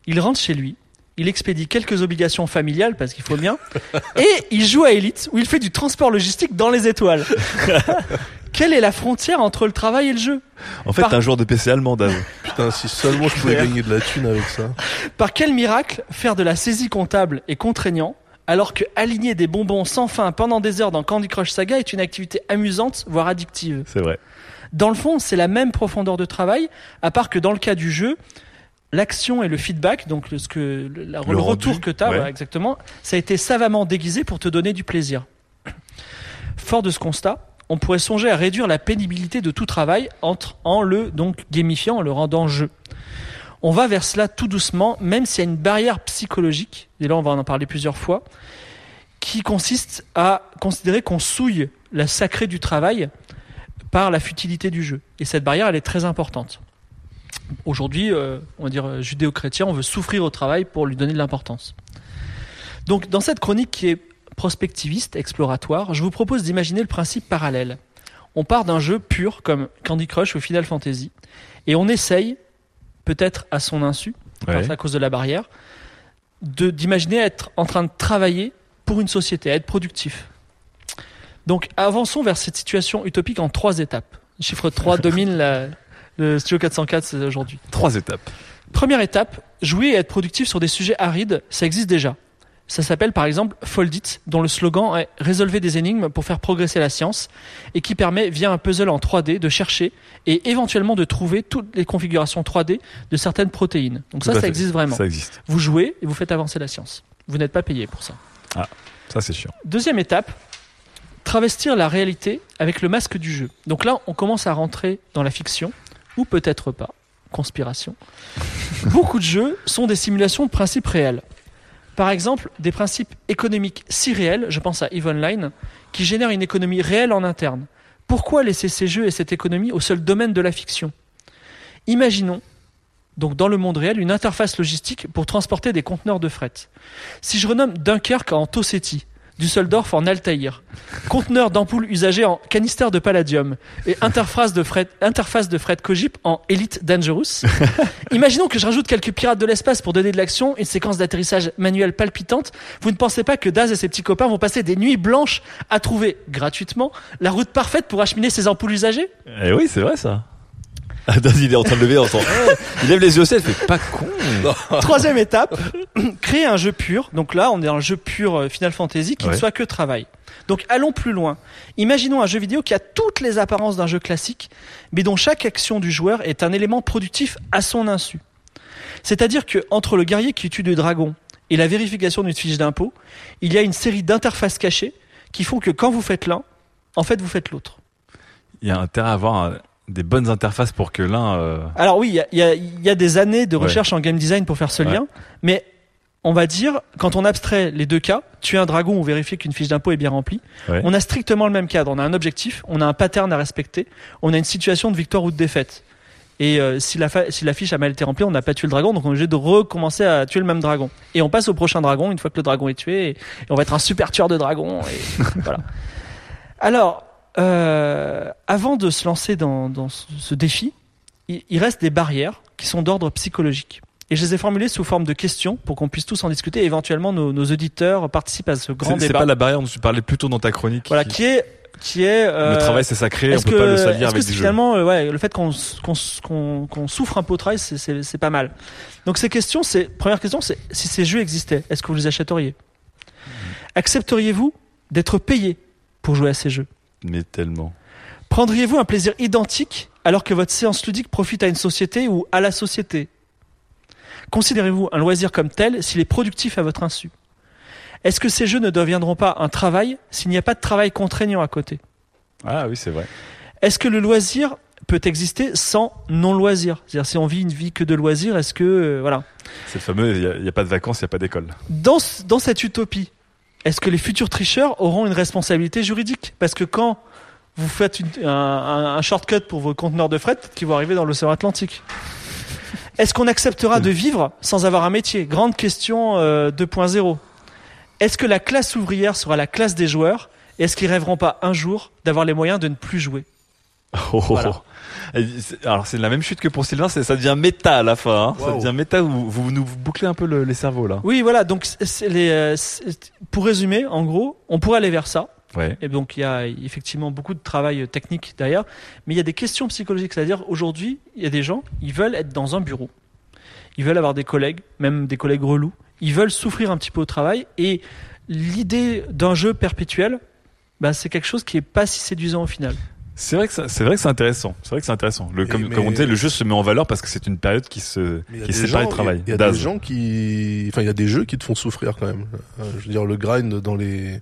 Il rentre chez lui, il expédie quelques obligations familiales parce qu'il faut bien, et il joue à Elite où il fait du transport logistique dans les étoiles. Quelle est la frontière entre le travail et le jeu? En fait, Par- t'es un joueur de PC allemand, Dave. Putain, si seulement je pouvais gagner de la thune avec ça. Par quel miracle faire de la saisie comptable est contraignant alors que aligner des bonbons sans fin pendant des heures dans Candy Crush Saga est une activité amusante, voire addictive? C'est vrai. Dans le fond, c'est la même profondeur de travail, à part que dans le cas du jeu, l'action et le feedback, donc le, ce que, le, la- Le le rendu, retour que tu as, ouais. exactement, ça a été savamment déguisé pour te donner du plaisir. Fort de ce constat, on pourrait songer à réduire la pénibilité de tout travail entre, en le donc gamifiant, en le rendant jeu. On va vers cela tout doucement, même s'il y a une barrière psychologique, et là on va en parler plusieurs fois, qui consiste à considérer qu'on souille la sacrée du travail par la futilité du jeu. Et cette barrière, elle est très importante. Aujourd'hui, euh, on va dire euh, judéo-chrétien, on veut souffrir au travail pour lui donner de l'importance. Donc, dans cette chronique qui est prospectiviste, exploratoire, je vous propose d'imaginer le principe parallèle. On part d'un jeu pur comme Candy Crush ou Final Fantasy, et on essaye, peut-être à son insu, Ouais. à cause de la barrière, d'imaginer être en train de travailler pour une société, à être productif. Donc avançons vers cette situation utopique en trois étapes. Chiffre 3 domine la- le Studio 404 c'est aujourd'hui. Trois étapes. Première étape, jouer et être productif sur des sujets arides, ça existe déjà. Ça s'appelle par exemple Foldit, dont le slogan est Résolvez des énigmes pour faire progresser la science, et qui permet, via un puzzle en 3D, de chercher et éventuellement de trouver toutes les configurations 3D de certaines protéines. Donc Tout ça, ça fait. existe vraiment. Ça existe. Vous jouez et vous faites avancer la science. Vous n'êtes pas payé pour ça. Ça, c'est chiant. Deuxième étape, travestir la réalité avec le masque du jeu. Donc là, on commence à rentrer dans la fiction, ou peut-être pas. conspiration, beaucoup de jeux sont des simulations de principes réels. Par exemple, des principes économiques si réels, je pense à EVE Online, qui génèrent une économie réelle en interne. Pourquoi laisser ces jeux et cette économie au seul domaine de la fiction? Imaginons, donc dans le monde réel, une interface logistique pour transporter des conteneurs de fret. Si je renomme Dunkerque en Tossetti, Düsseldorf en Altaïr, conteneur d'ampoules usagées en canister de palladium et interface de fret, interface de fret Cogip en Elite Dangerous. Imaginons que je rajoute quelques pirates de l'espace pour donner de l'action, une séquence d'atterrissage manuel palpitante. Vous ne pensez pas que Daz et ses petits copains vont passer des nuits blanches à trouver gratuitement la route parfaite pour acheminer ces ampoules usagées? Eh oui, c'est vrai ça. Ah, Daz, il est en train de lever, on entend. Il lève les yeux au ciel, il fait pas con. Troisième étape, créer un jeu pur. Donc là, on est dans le jeu pur euh, Final Fantasy qui ne soit que travail. Donc allons plus loin. Imaginons un jeu vidéo qui a toutes les apparences d'un jeu classique, mais dont chaque action du joueur est un élément productif à son insu. C'est-à-dire que entre le guerrier qui tue des dragons et la vérification d'une fiche d'impôt, il y a une série d'interfaces cachées qui font que quand vous faites l'un, en fait vous faites l'autre. Il y a intérêt à avoir euh, des bonnes interfaces pour que l'un. euh, Alors oui, il y y y a des années de Ouais. recherche en game design pour faire ce Ouais. lien, mais on va dire, quand on abstrait les deux cas, tuer un dragon ou vérifier qu'une fiche d'impôt est bien remplie, Ouais. on a strictement le même cadre. On a un objectif, on a un pattern à respecter, on a une situation de victoire ou de défaite. Et euh, si, la si la fiche a mal été remplie, on n'a pas tué le dragon, donc on est obligé de recommencer à tuer le même dragon. Et on passe au prochain dragon une fois que le dragon est tué, et, et on va être un super tueur de dragon. Et voilà. Alors, euh, avant de se lancer dans, dans ce, défi, il, il reste des barrières qui sont d'ordre psychologique. Et je les ai formulées sous forme de questions pour qu'on puisse tous en discuter. Et éventuellement, nos, nos auditeurs participent à ce grand C'est c'est débat. pas la barrière dont tu parlais plus tôt dans ta chronique. Voilà, qui- qui est qui est euh, Le travail c'est sacré, on peut que, pas le salir que avec jeu. finalement euh, ouais, le fait qu'on souffre un peu au travail, c'est- pas mal. Donc ces questions, c'est première question, c'est si ces jeux existaient, est-ce que vous les achèteriez? Accepteriez-vous d'être payé pour jouer à ces jeux? Mais tellement. Prendriez-vous un plaisir identique alors que votre séance ludique profite à une société ou à la société? Considérez-vous un loisir comme tel s'il est productif à votre insu? Est-ce que ces jeux ne deviendront pas un travail s'il n'y a pas de travail contraignant à côté? Ah oui, c'est vrai. Est-ce que le loisir peut exister sans non-loisir? C'est-à-dire si on vit une vie que de loisir, est-ce que... euh, voilà. C'est le fameux, il n'y a, pas de vacances, il n'y a pas d'école. Dans, dans cette utopie, est-ce que les futurs tricheurs auront une responsabilité juridique? Parce que quand vous faites une- un, un- un shortcut pour vos conteneurs de fret, qu'ils vont arriver dans l'océan Atlantique. Est-ce qu'on acceptera de vivre sans avoir un métier? Grande question euh, 2.0. Est-ce que la classe ouvrière sera la classe des joueurs Et est-ce qu'ils rêveront pas un jour d'avoir les moyens de ne plus jouer? Oh, oh, Voilà. oh. Alors c'est la même chute que pour Sylvain, ça devient méta à la fin. hein. Ça devient méta où vous, nous bouclez un peu le- les cerveaux là. Oui, voilà. Donc, les, euh, pour résumer, en gros, on pourrait aller vers ça. Ouais. Et donc, il y a effectivement beaucoup de travail technique derrière. Mais il y a des questions psychologiques. C'est-à-dire, aujourd'hui, il y a des gens, ils veulent être dans un bureau. Ils veulent avoir des collègues, même des collègues relous. Ils veulent souffrir un petit peu au travail. Et l'idée d'un jeu perpétuel, bah, c'est quelque chose qui est pas si séduisant au final. C'est vrai que c'est vrai que c'est intéressant. C'est vrai que c'est intéressant. Le, comme, mais- comme on disait, le jeu se met en valeur parce que c'est une période qui se qui sépare le travail. Il y a des gens qui, enfin, il y a des jeux qui te font souffrir quand même. Euh, je veux dire, le grind dans les,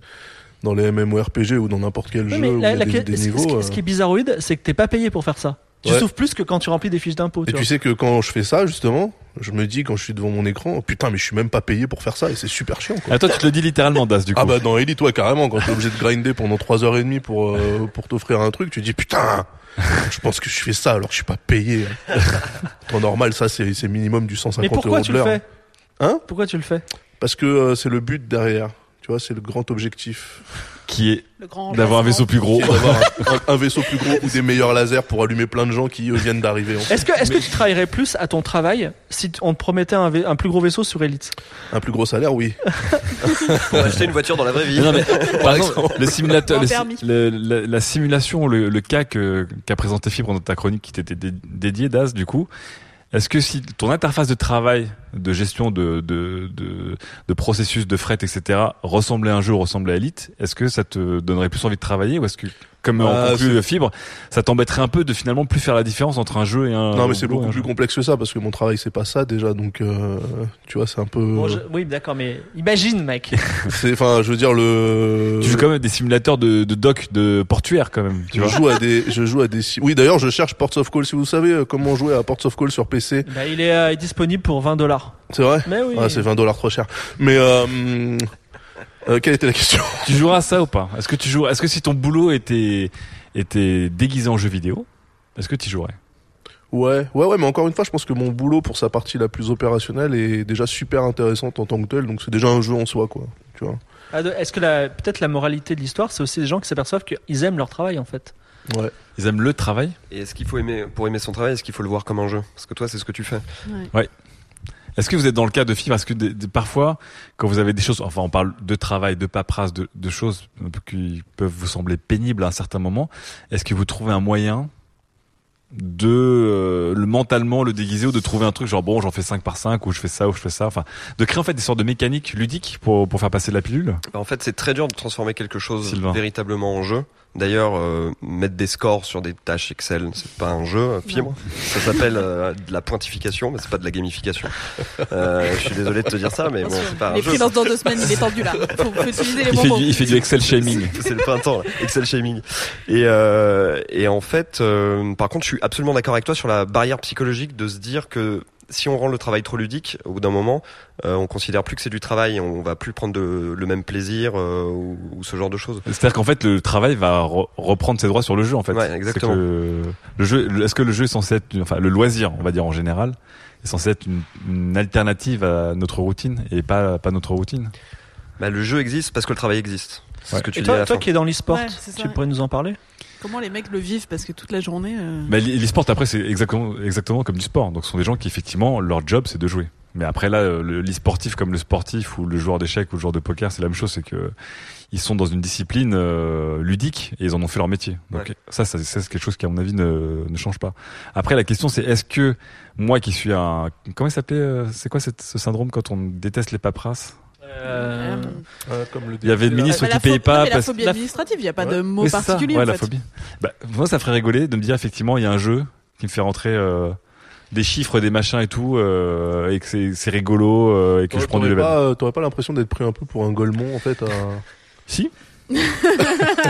dans les MMORPG ou dans n'importe quel Oui, jeu mais où il y la- a la- des, des ce- ce, niveaux. qui, euh, ce qui est bizarroïde, c'est que t'es pas payé pour faire ça. Tu Ouais. souffres plus que quand tu remplis des fiches d'impôt. Et tu sais que quand je fais ça, justement, je me dis quand je suis devant mon écran, oh, putain, mais je suis même pas payé pour faire ça et c'est super chiant. Quoi. Ah, toi, tu te le dis littéralement, Das, du coup. Ah bah dans Elite, ouais, carrément, quand t'es obligé de grinder pendant 3h30 pour, euh, pour t'offrir un truc, tu dis putain, je pense que je fais ça alors que je suis pas payé. hein. Temps normal, ça c'est c'est minimum du 150 Mais pourquoi euros tu de le l'heure. fais? Hein? Pourquoi tu le fais? Parce que euh, c'est le but derrière. Tu vois, c'est le grand objectif. Qui est d'avoir un vaisseau plus gros. D'avoir un, un vaisseau plus gros ou des meilleurs lasers pour allumer plein de gens qui eux, viennent d'arriver. en fait. Est-ce que, est-ce que tu travaillerais plus à ton travail si t- on te promettait un, plus gros vaisseau sur Elite? Un plus gros salaire, oui. Pour acheter une voiture dans la vraie vie. Non, mais, par exemple, le simulateur, le- la, la simulation, le, le cas que- qu'a présenté Fibre dans ta chronique qui t'était dé- dédié, Das, du coup, est-ce que si ton interface de travail de gestion de, de, de, de processus de fret, etc. ressemblait à un jeu, ressemblait à Elite, est-ce que ça te donnerait plus envie de travailler ou est-ce que, comme Ah, on conclut le fibre, ça t'embêterait un peu de finalement plus faire la différence entre un jeu et un. Non mais c'est beaucoup plus jeu complexe que ça parce que mon travail c'est pas ça déjà donc euh, tu vois c'est un peu Bon, je- Oui, d'accord, mais imagine, mec. c'est enfin je veux dire le Tu joues quand même des simulateurs de, de dock, de portuaire quand même, tu je vois. joue à des je joue à des oui d'ailleurs je cherche Ports of Call si vous savez euh, comment jouer à Ports of Call sur PC Bah, il est euh, disponible pour 20 dollars. C'est vrai Mais oui. ah c'est 20 dollars trop cher. Mais euh, euh, quelle était la question Tu joueras à ça ou pas? Est-ce que tu joues Est-ce que si ton boulot était était déguisé en jeu vidéo, est-ce que tu jouerais? Ouais ouais ouais mais encore une fois je pense que mon boulot pour sa partie la plus opérationnelle est déjà super intéressante en tant que tel donc c'est déjà un jeu en soi quoi tu vois. Ah, Est-ce que peut-être la moralité de l'histoire, c'est aussi des gens qui s'aperçoivent qu'ils aiment leur travail en fait. ouais. Ils aiment le travail? Et est-ce qu'il faut aimer, pour aimer son travail, est-ce qu'il faut le voir comme un jeu? Parce que toi, c'est ce que tu fais. Est-ce que vous êtes dans le cas de fibre Est-ce que des- des- parfois, quand vous avez des choses, enfin, on parle de travail, de paperasse, de, de choses qui peuvent vous sembler pénibles à un certain moment, est-ce que vous trouvez un moyen de euh, le mentalement le déguiser ou de trouver un truc genre bon j'en fais 5 par 5 ou je fais ça ou je fais ça enfin de créer en fait des sortes de mécaniques ludiques pour pour faire passer la pilule? En fait, c'est très dur de transformer quelque chose Sylvain. véritablement en jeu. D'ailleurs, euh, mettre des scores sur des tâches Excel, c'est pas un jeu, euh, fibre. Ça s'appelle euh, de la pointification, mais c'est pas de la gamification. Euh, je suis désolé de te dire ça, mais bon, c'est pas un les jeu. dans deux semaines, il est tendu là. Faut, faut utiliser les il fait, du, il fait du Excel shaming C'est le printemps, là. Excel shaming. Et, euh, et en fait, euh, par contre, je suis absolument d'accord avec toi sur la barrière psychologique de se dire que si on rend le travail trop ludique, au bout d'un moment, euh, on considère plus que c'est du travail, on va plus prendre de- le même plaisir euh, ou, ou ce genre de choses. C'est-à-dire qu'en fait, le travail va re- reprendre ses droits sur le jeu, en fait. Ouais, exactement. que le jeu, est-ce que le jeu est censé être, enfin, le loisir, on va dire en général, est censé être une, une alternative à notre routine et pas, pas notre routine? Bah, le jeu existe parce que le travail existe. C'est Ouais. ce que tu Et dis à toi, la toi fin. qui es dans l'e-sport, Ouais, tu pourrais nous en parler? Comment les mecs le vivent Parce que toute la journée. euh, l'e-sport, après, c'est exactement, exactement comme du sport. Donc, ce sont des gens qui, effectivement, leur job, c'est de jouer. Mais après, là, euh, le- l'e-sportif, comme le sportif ou le joueur d'échecs ou le joueur de poker, c'est la même chose. C'est que ils sont dans une discipline euh, ludique et ils en ont fait leur métier. Donc, Ouais. ça, ça, c'est quelque chose qui, à mon avis, ne, ne change pas. Après, la question, c'est est-ce que moi, qui suis un, comment il s'appelait, euh, c'est quoi cette- ce syndrome quand on déteste les paperasses Euh, euh, comme le Il y avait le ministre qui payait pas non, mais la parce- phobie administrative, il n'y a pas Ouais. de mot Oui, ça. particulier. Ouais, en la fait. phobie. Bah, moi, ça ferait rigoler de me dire effectivement, il y a un jeu qui me fait rentrer euh, des chiffres, des machins et tout, euh, et que c'est rigolo et que je prends du level. t'aurais pas l'impression d'être pris un peu pour un golemon en fait à... Si.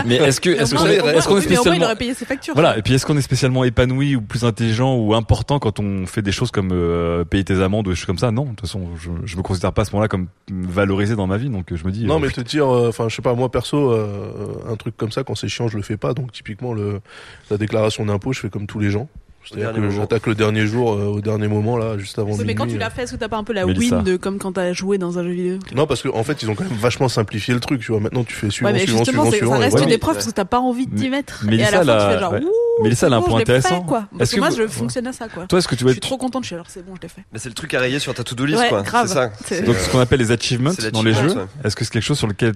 Mais est-ce que est-ce qu'on est, il spécialement aurait payé ses factures. voilà et puis est-ce qu'on est spécialement épanoui ou plus intelligent ou important quand on fait des choses comme euh, payer tes amendes ou des choses comme ça? Non, de toute façon, je, je me considère pas à ce moment-là comme valorisé dans ma vie, donc je me dis. Non euh, mais te dire, enfin je sais pas, moi perso, euh, un truc comme ça quand c'est chiant je le fais pas. Donc typiquement le la déclaration d'impôt je fais comme tous les gens. C'est-à-dire que j'attaque le dernier jour, euh, au dernier moment là, juste avant minuit. mais quand tu euh. l'as fait, est-ce que t'as pas un peu la Mélissa. win de comme quand t'as joué dans un jeu vidéo? Non parce qu'en en fait ils ont quand même vachement simplifié le truc. Tu vois maintenant tu fais suivant, Ouais, mais suivant, justement, suivant, c'est- suivant. ça reste une Ouais. épreuve parce que t'as pas envie de t'y mettre. Mélissa, et à la fin, la- tu fais genre, ouais. ouh, Mélissa, elle a un point intéressant. fait, quoi. Est-ce Parce que que moi, vous- je fonctionne à ça, quoi. Toi, est-ce que tu suis être trop contente, je suis alors c'est bon, je l'ai fait. Mais c'est le truc à rayer sur ta to-do list, Ouais, quoi. grave. C'est ça. C'est- donc ce qu'on appelle les achievements dans les jeux. Est-ce que c'est quelque chose sur lequel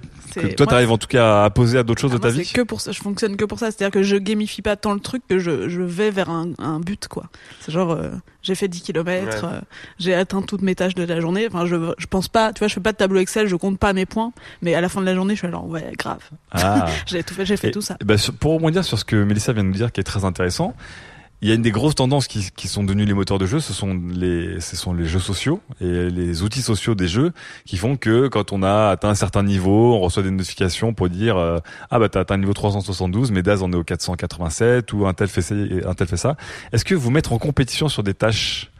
toi t'arrives en tout cas à poser à d'autres choses Ah, de ta moi, vie? que pour ça, je fonctionne que pour ça. C'est-à-dire que je gamifie pas tant le truc que je, je vais vers un, un but, quoi. C'est genre, euh, j'ai fait 10 km, Ouais. j'ai atteint toutes mes tâches de la journée. Enfin, je, je pense pas, tu vois, je fais pas de tableau Excel, je compte pas mes points, mais à la fin de la journée, je suis genre, ouais, grave. Ah. J'ai tout fait, j'ai fait Et- tout ça. bah, sur- pour rebondir sur ce que Mélissa vient de nous dire, qui est très intéressant, il y a une des grosses tendances qui, qui sont devenues les moteurs de jeu, ce sont les, ce sont les jeux sociaux et les outils sociaux des jeux qui font que quand on a atteint un certain niveau, on reçoit des notifications pour dire euh, ah bah t'as atteint le niveau 372, mais Daz en est au 487 ou un tel fait un tel fait ça. Est-ce que vous mettre en compétition sur des tâches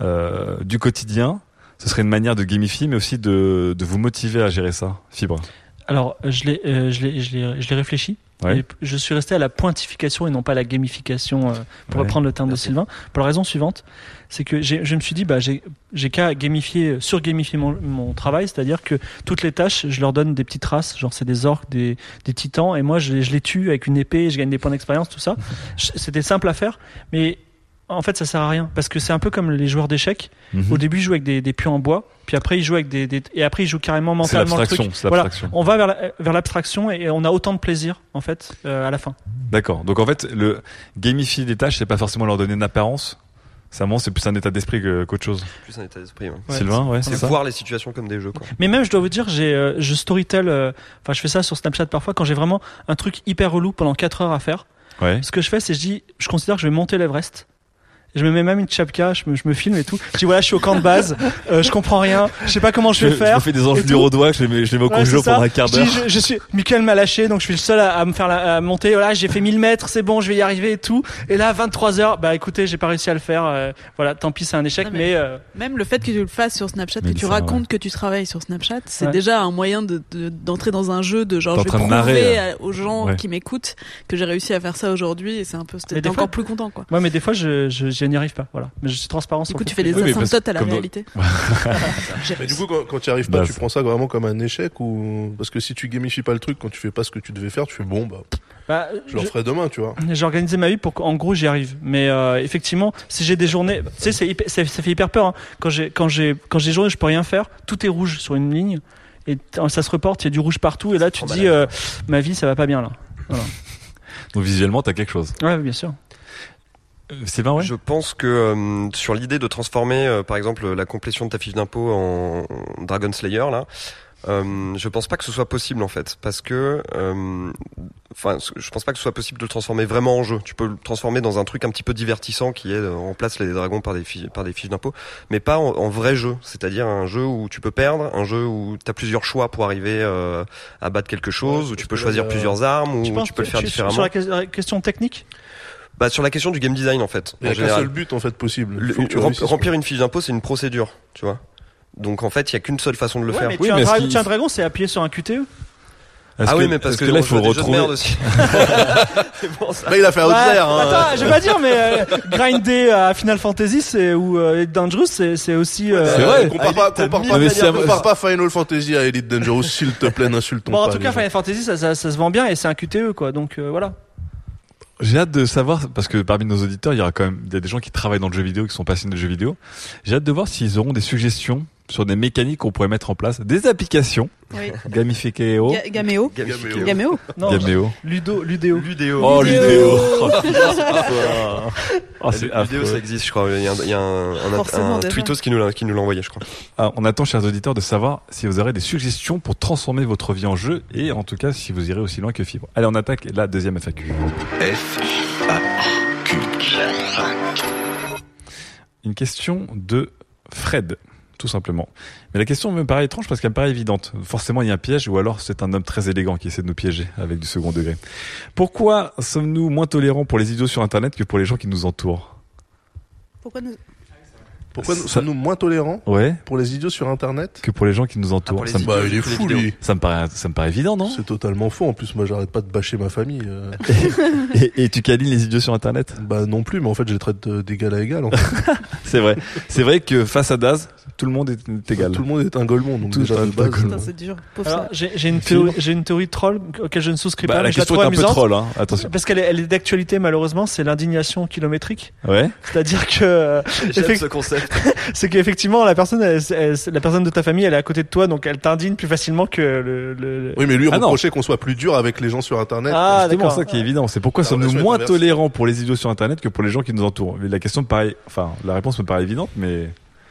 euh, du quotidien, ce serait une manière de gamifier, mais aussi de, de vous motiver à gérer ça, Fibre? Alors, je l'ai, euh, je l'ai, je l'ai réfléchi. Ouais. Je suis resté à la pointification et non pas à la gamification, euh, pour Ouais. reprendre le terme Merci. de Sylvain. Pour la raison suivante, c'est que je me suis dit, bah, j'ai, qu'à gamifier, surgamifier mon, mon travail, c'est-à-dire que toutes les tâches, je leur donne des petites races, genre c'est des orques, des, des titans, et moi je les, je les tue avec une épée, je gagne des points d'expérience, tout ça. C'était simple à faire, mais en fait ça sert à rien parce que c'est un peu comme les joueurs d'échecs. Mhm. Au début, ils jouent avec des, des pions en bois, puis après ils jouent avec des, des- et après ils jouent carrément mentalement le l'abstraction, truc. c'est Voilà, l'abstraction. on va vers la- vers l'abstraction et on a autant de plaisir en fait euh, à la fin. D'accord. Donc en fait, le gamifier des tâches, c'est pas forcément leur donner une apparence, Ça c'est plus un état d'esprit que- qu'autre chose. Plus un état d'esprit. ouais. Ouais, Sylvain, ouais, C'est c'est ça. voir les situations comme des jeux. Quoi. Mais même, je dois vous dire, j'ai, euh, je storytell, euh, enfin, je fais ça sur Snapchat parfois quand j'ai vraiment un truc hyper relou pendant 4 heures à faire. Ouais. Ce que je fais, c'est je dis, je considère que je vais monter l'Everest. Je me mets même une chapka, je me, je me filme et tout. Je dis voilà, je suis au camp de base, euh, je comprends rien, je sais pas comment je vais je, faire. me fais des enjolures au doigt, je les mets, je les mets au Ouais, pendant un quart Je, d'heure. je, je suis, Michael m'a lâché, donc je suis le seul à, à me faire la, à monter. Voilà, j'ai fait 1000 mètres, c'est bon, je vais y arriver et tout. Et là, 23 heures, bah écoutez, j'ai pas réussi à le faire. euh, voilà, tant pis, c'est un échec, Non, mais, mais- euh, Même le fait que tu le fasses sur Snapchat, Mais que tu ça, racontes que tu travailles sur Snapchat, c'est Ouais. déjà un moyen de- de- d'entrer dans un jeu de genre je vais train de prouver narrer, à- aux gens Ouais. qui m'écoutent que j'ai réussi à faire ça aujourd'hui et c'est un peu encore plus content quoi. ouais, mais des fois, je, je, je n'y arrive pas. Voilà, mais je suis transparent. Du coup, tu fais des Oui, asymptotes à la réalité. Mais du coup, quand, quand tu y arrives pas, Bah, tu prends ça vraiment comme un échec ou parce que si tu gamifies pas le truc quand tu fais pas ce que tu devais faire, tu fais bon bah Bah, je le referai demain, tu vois. J'ai organisé ma vie pour qu'en gros j'y arrive. Mais euh, effectivement, si j'ai des journées, tu sais, c'est hyper- ça, ça fait hyper peur. hein. Quand j'ai quand j'ai quand j'ai des journées, je peux rien faire. Tout est rouge sur une ligne et ça se reporte. Il y a du rouge partout et là tu te trop dis, euh, ma vie ça va pas bien là. Donc visuellement, t'as quelque chose. Ouais, bien sûr. Euh, Sylvain, ouais. Je pense que euh, sur l'idée de transformer, euh, par exemple, la complétion de ta fiche d'impôt en Dragon Slayer, là, euh, je pense pas que ce soit possible en fait, parce que, euh, enfin, je pense pas que ce soit possible de le transformer vraiment en jeu. Tu peux le transformer dans un truc un petit peu divertissant qui est euh, on remplace les dragons par des fiches, par des fiches d'impôt, mais pas en, en vrai jeu. C'est-à-dire un jeu où tu peux perdre, un jeu où tu as plusieurs choix pour arriver euh, à battre quelque chose, Ouais, où tu peux choisir plusieurs armes, Tu ou tu peux le faire tu- différemment. Sur la question technique, Bah sur la question du game design en fait. Il y en a qu'un seul but en fait possible. Le- Faut que tu rem- réussisses, remplir une fiche d'impôt, c'est une procédure, tu vois. Donc en fait, il y a qu'une seule façon de le Ouais, faire. mais Oui, mais un dra- un dragon, c'est appuyer sur un QTE. Ah que- oui, mais parce est-ce que, là, il faut retrouver. merde aussi. C'est pour ça. Bah, il a fait Outlier. hein. Attends, je vais pas dire, mais euh, grinder à Final Fantasy c'est ou euh, Elite Dangerous, c'est c'est aussi. euh, C'est vrai. Compare pas, compare pas, un- compare pas Final Fantasy à Elite Dangerous, s'il te plaît, n'insulte Bon, en tout cas, gens. Final Fantasy, ça, ça, ça se vend bien et c'est un QTE, quoi. Donc euh, voilà. J'ai hâte de savoir, parce que parmi nos auditeurs, il y aura quand même il des gens qui travaillent dans le jeu vidéo, qui sont passionnés de jeux vidéo. J'ai hâte de voir s'ils auront des suggestions sur des mécaniques qu'on pourrait mettre en place, des applications, Oui. gamifiqueo, Ga- Gaméo. Gaméo. Gaméo. Non, Gaméo. Ludo, Ludéo. Ludéo. Oh, Ludéo. Ludéo. Oh, Ludéo, ça existe, je crois. Il y a un, il y a un, un, Forcément, un déjà. tweetos qui nous l'a, qui nous l'a envoyé, je crois. Ah, on attend, chers auditeurs, de savoir si vous aurez des suggestions pour transformer votre vie en jeu et en tout cas si vous irez aussi loin que Fibre. Allez, on attaque la deuxième FAQ. F, A, Q. Une question de Fred, tout simplement. Mais la question me paraît étrange parce qu'elle me paraît évidente. Forcément, il y a un piège ou alors c'est un homme très élégant qui essaie de nous piéger avec du second degré. Pourquoi sommes-nous moins tolérants pour les idiots sur Internet que pour les gens qui nous entourent? Pourquoi nous... Pourquoi Ça- sommes-nous moins tolérants Ouais, pour les idiots sur Internet? Que pour les gens qui nous Ah, entourent. ça, me. Bah, il est fou, lui. ça me paraît, ça me paraît évident, non? C'est totalement faux. En plus, moi, j'arrête pas de bâcher ma famille. euh. et, et tu câlines les idiots sur Internet? Bah, non plus, mais en fait, je les traite d'égal à égal. en fait. C'est vrai. C'est vrai que face à Daz, tout le monde est, égal. Tout le monde est un golemon, donc Tout déjà un de base. Putain, c'est dur. Alors, j'ai j'ai une théorie, j'ai une théorie troll auquel je ne souscris Bah, pas, la mais je la question est un peu troll, hein. Attention. Parce qu'elle est, elle est d'actualité malheureusement, c'est l'indignation kilométrique. Ouais. C'est-à-dire que euh, J'aime ce concept. c'est qu'effectivement la personne, elle- elle- la personne de ta famille, elle est à côté de toi, donc elle t'indigne plus facilement que le. le- le- Oui, mais lui Ah non. reprochait qu'on soit plus dur avec les gens sur Internet. Ah, C'est d'accord. ça qui est évident. C'est pourquoi La sommes-nous moins tolérants pour les idiots sur Internet que pour les gens qui nous entourent? Mais La question me paraît, enfin, la réponse me paraît évidente, mais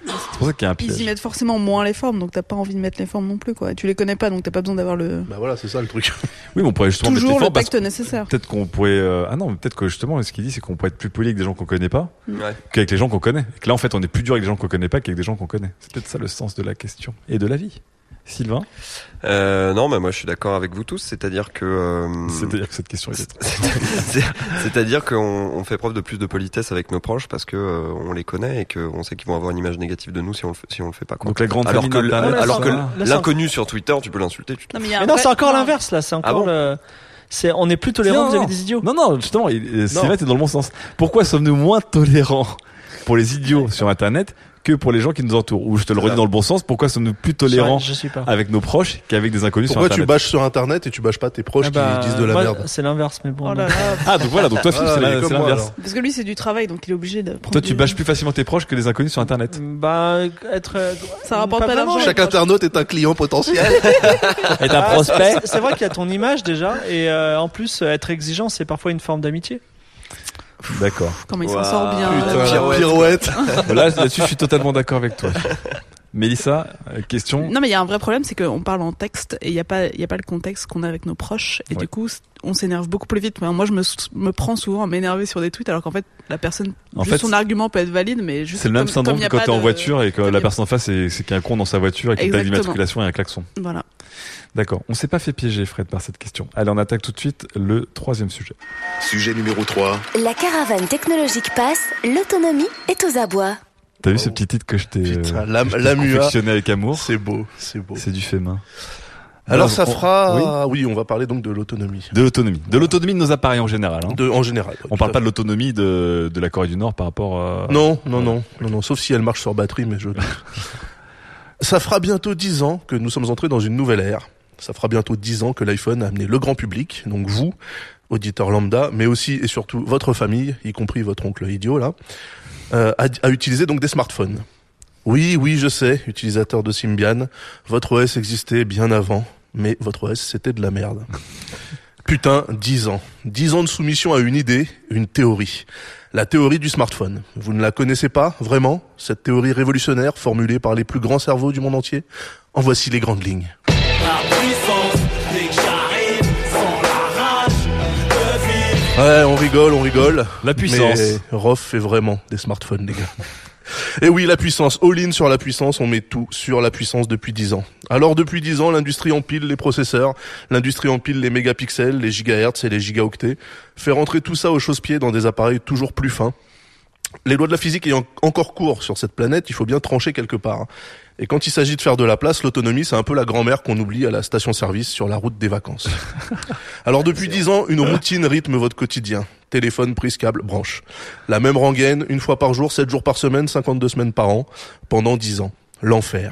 c'est pour ça qu'il y a un Ils y piège. mettent forcément moins les formes, donc t'as pas envie de mettre les formes non plus, quoi. Tu les connais pas, donc t'as pas besoin d'avoir le Bah voilà, c'est ça le truc. Oui, mais on pourrait justement mettre toujours les le formes parce tact nécessaire. Peut-être qu'on pourrait. euh, Ah non, mais peut-être que justement, ce qu'il dit, c'est qu'on pourrait être plus poli avec des gens qu'on connaît pas Ouais. qu'avec les gens qu'on connaît. Et que là, en fait, on est plus dur avec des gens qu'on connaît pas qu'avec des gens qu'on connaît. C'est peut-être ça le sens de la question et de la vie. Sylvain, Euh, non, mais moi je suis d'accord avec vous tous. C'est-à-dire que. euh, c'est-à-dire que cette question est. c'est- C'est-à-dire qu'on on fait preuve de plus de politesse avec nos proches parce que euh, on les connaît et qu'on sait qu'ils vont avoir une image négative de nous si on le fait, si on le fait pas. Quoi. Donc la grande alors que, alors que l'inconnu sur Twitter, tu peux l'insulter. Tu te- Non, mais, il y a Mais un non, c'est encore l'inverse là. C'est encore Ah bon le. C'est, on est plus tolérant Non, vis-à-vis non. des idiots. Non, non, justement, Sylvain, t'es dans le bon sens. Pourquoi sommes-nous moins tolérants pour les idiots sur Internet que pour les gens qui nous entourent Ou je te le redis dans le bon sens, pourquoi sommes-nous plus tolérants Je, suis pas. avec nos proches qu'avec des inconnus Pourquoi sur tu Internet bâches sur Internet et tu bâches pas tes proches Ah bah, qui disent de la moi, merde C'est l'inverse, mais bon. Oh là non. là. Ah, donc voilà, donc toi, Philippe, Ah, c'est est l'inverse. Parce que lui, c'est du travail, donc il est obligé de prendre. Toi, tu bâches plus facilement tes proches que les inconnus sur Internet. Bah, être. euh, Ça rapporte pas d'argent. Chaque internaute est un client potentiel. Et Ah, c'est- C'est vrai qu'il y a ton image déjà, et euh, en plus, être exigeant, c'est parfois une forme d'amitié. D'accord. Comment il s'en sort bien. Putain, la pirouette. Là, là-dessus, je suis totalement d'accord avec toi. Mélissa, euh, question. Non mais il y a un vrai problème, c'est qu'on parle en texte et il n'y a pas, il y a pas le contexte qu'on a avec nos proches et Ouais. du coup, on s'énerve beaucoup plus vite. Moi, je me, me prends souvent à m'énerver sur des tweets alors qu'en fait, la personne, En juste fait, son argument peut être valide, mais juste C'est le même comme- syndrome comme que a quand t'es en de- voiture et que la a- personne en face, c'est qu'il y a un con dans sa voiture et qu'il t'a Exactement. d'immatriculation et un klaxon. Voilà. D'accord. On s'est pas fait piéger, Fred, par cette question. Allez, on attaque tout de suite le troisième sujet. Sujet numéro 3. La caravane technologique passe, l'autonomie est aux abois. T'as vu ce petit titre que je t'ai euh, confectionné avec amour C'est beau, c'est beau. C'est du fait main. Alors ça on- fera, oui. on va parler donc de l'autonomie. De l'autonomie. De l'autonomie de nos appareils en général. hein. De, en général. On parle pas de l'autonomie de, de la Corée du Nord par rapport à... Non, non, non, non, non, sauf si elle marche sur batterie, mais je. Ça fera bientôt dix ans que nous sommes entrés dans une nouvelle ère. Ça fera bientôt dix ans que l'iPhone a amené le grand public, donc vous, auditeurs lambda, mais aussi et surtout votre famille, y compris votre oncle idiot là, euh, à, à utiliser donc des smartphones. Oui, oui, je sais, utilisateur de Symbian, votre OS existait bien avant, mais votre OS c'était de la merde. Putain, 10 ans. 10 ans de soumission à une idée, une théorie. La théorie du smartphone. Vous ne la connaissez pas, vraiment Cette théorie révolutionnaire formulée par les plus grands cerveaux du monde entier? En voici les grandes lignes. Ouais, on rigole, on rigole. La puissance. Mais Rof fait vraiment des smartphones, les gars. Et oui, la puissance, all-in sur la puissance, on met tout sur la puissance depuis 10 ans. Alors depuis 10 ans, l'industrie empile les processeurs, l'industrie empile les mégapixels, les gigahertz et les gigaoctets, fait rentrer tout ça au chausse-pied dans des appareils toujours plus fins. Les lois de la physique ayant encore cours sur cette planète, il faut bien trancher quelque part. Et quand il s'agit de faire de la place, l'autonomie, c'est un peu la grand-mère qu'on oublie à la station-service sur la route des vacances. Alors depuis 10 ans, une routine rythme votre quotidien. Téléphone, prise câble, branche. La même rengaine, une fois par jour, 7 jours par semaine, 52 semaines par an, pendant 10 ans. L'enfer.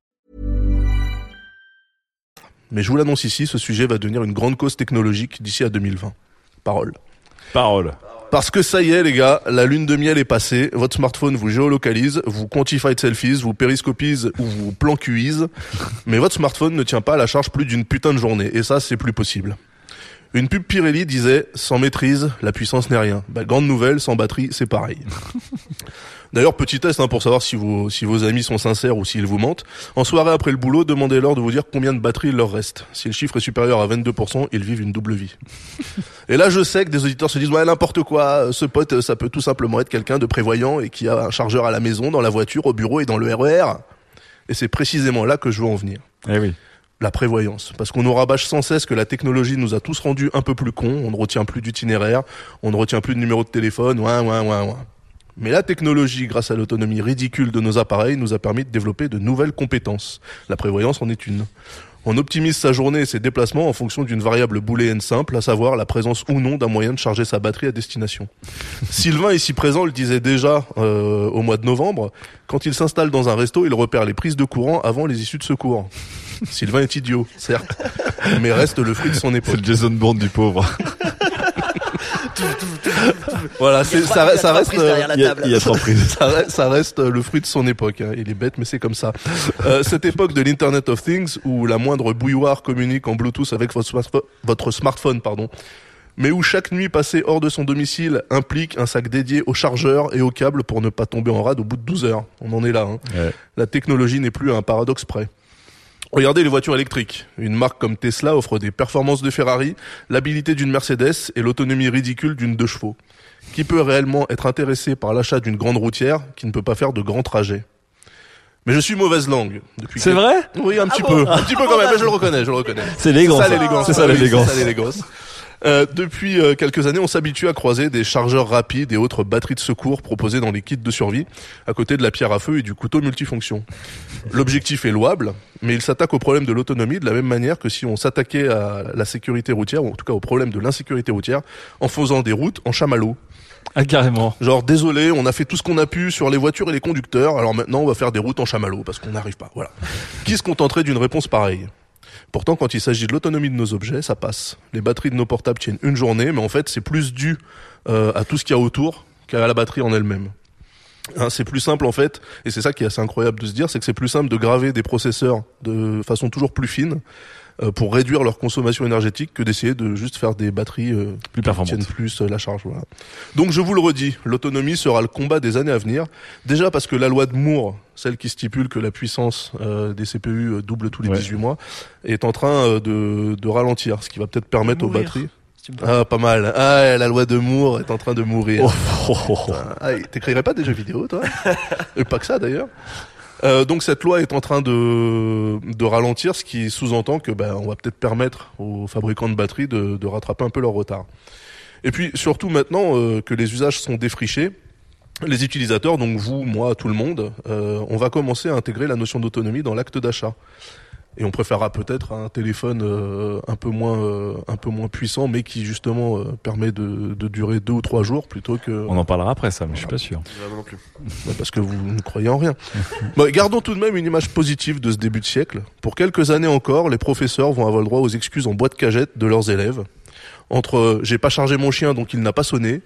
Mais je vous l'annonce ici, ce sujet va devenir une grande cause technologique d'ici à 2020. Parole. Parole. Parce que ça y est, les gars, la lune de miel est passée. Votre smartphone vous géolocalise, vous quantifie selfies, vous périscopise ou vous plancuise. Mais votre smartphone ne tient pas à la charge plus d'une putain de journée. Et ça, c'est plus possible. Une pub Pirelli disait, sans maîtrise, la puissance n'est rien. Bah, grande nouvelle, sans batterie, c'est pareil. D'ailleurs, petit test hein, pour savoir si vos, si vos amis sont sincères ou s'ils vous mentent. En soirée après le boulot, demandez-leur de vous dire combien de batterie il leur reste. Si le chiffre est supérieur à 22%, ils vivent une double vie. Et là, je sais que des auditeurs se disent ouais n'importe quoi. Ce pote, ça peut tout simplement être quelqu'un de prévoyant et qui a un chargeur à la maison, dans la voiture, au bureau et dans le RER. Et c'est précisément là que je veux en venir. Eh oui. La prévoyance. Parce qu'on nous rabâche sans cesse que la technologie nous a tous rendus un peu plus cons. On ne retient plus d'itinéraire, on ne retient plus de numéro de téléphone, ouin, ouin, ouin, ouin. Mais la technologie, grâce à l'autonomie ridicule de nos appareils, nous a permis de développer de nouvelles compétences. La prévoyance en est une. On optimise sa journée et ses déplacements en fonction d'une variable booléenne simple, à savoir la présence ou non d'un moyen de charger sa batterie à destination. Sylvain, ici présent, le disait déjà euh, au mois de novembre. Quand il s'installe dans un resto, il repère les prises de courant avant les issues de secours. Sylvain est idiot, certes, mais reste le fruit de son C'est époque. le Jason Bourne du pauvre. Voilà, c'est, ça, ça reste, euh, Il y a, trois prises. ça reste, ça reste euh, le fruit de son époque. hein. Il est bête, mais c'est comme ça. Euh, cette époque de l'Internet of Things, où la moindre bouilloire communique en Bluetooth avec votre, smartphone- votre smartphone, pardon, mais où chaque nuit passée hors de son domicile implique un sac dédié au chargeur et au câble pour ne pas tomber en rade au bout de 12 heures. On en est là. Hein. Ouais. La technologie n'est plus un paradoxe près. Regardez les voitures électriques. Une marque comme Tesla offre des performances de Ferrari, l'habilité d'une Mercedes et l'autonomie ridicule d'une deux chevaux. Qui peut réellement être intéressé par l'achat d'une grande routière qui ne peut pas faire de grands trajets? Mais je suis mauvaise langue. Depuis C'est quelques- vrai? Oui, un petit peu. Un petit peu quand même, mais je le reconnais, je le reconnais. C'est élégant. C'est ça l'élégance. C'est ça l'élégance. Euh, depuis euh, quelques années, on s'habitue à croiser des chargeurs rapides et autres batteries de secours proposées dans les kits de survie, à côté de la pierre à feu et du couteau multifonction. L'objectif est louable, mais il s'attaque au problème de l'autonomie de la même manière que si on s'attaquait à la sécurité routière, ou en tout cas au problème de l'insécurité routière, en faisant des routes en chamallow. Ah, carrément. Genre, désolé, on a fait tout ce qu'on a pu sur les voitures et les conducteurs, alors maintenant on va faire des routes en chamallow parce qu'on n'arrive pas. Voilà. Qui se contenterait d'une réponse pareille? Pourtant, quand il s'agit de l'autonomie de nos objets, ça passe. Les batteries de nos portables tiennent une journée, mais en fait, c'est plus dû euh, à tout ce qu'il y a autour qu'à la batterie en elle-même. Hein, c'est plus simple en fait, et c'est ça qui est assez incroyable de se dire, c'est que c'est plus simple de graver des processeurs de façon toujours plus fine pour réduire leur consommation énergétique que d'essayer de juste faire des batteries euh, Plus qui performantes. tiennent plus euh, la charge. Voilà. Donc je vous le redis, l'autonomie sera le combat des années à venir. Déjà parce que la loi de Moore, celle qui stipule que la puissance euh, des CPU euh, double tous les Ouais. 18 mois, est en train euh, de, de ralentir, ce qui va peut-être permettre aux batteries. Si. Ah, pas mal. Ah, la loi de Moore est en train de mourir. Oh, oh, oh, oh. Ah, t'écrirais pas des jeux vidéo, toi? Et pas que ça, d'ailleurs. Euh, donc cette loi est en train de, ralentir, ce qui sous-entend que ben, on va peut-être permettre aux fabricants de batteries de, de rattraper un peu leur retard. Et puis surtout maintenant euh, que les usages sont défrichés, les utilisateurs, donc vous, moi, tout le monde, euh, on va commencer à intégrer la notion d'autonomie dans l'acte d'achat. Et on préférera peut-être un téléphone euh, un peu moins euh, un peu moins puissant, mais qui justement euh, permet de, de durer deux ou trois jours plutôt que On en parlera après ça, mais je suis pas sûr. Non plus. Ouais, parce que vous ne croyez en rien. Bon, gardons tout de même une image positive de ce début de siècle. Pour quelques années encore, les professeurs vont avoir le droit aux excuses en boîte cagette de leurs élèves. Entre j'ai pas chargé mon chien donc il n'a pas sonné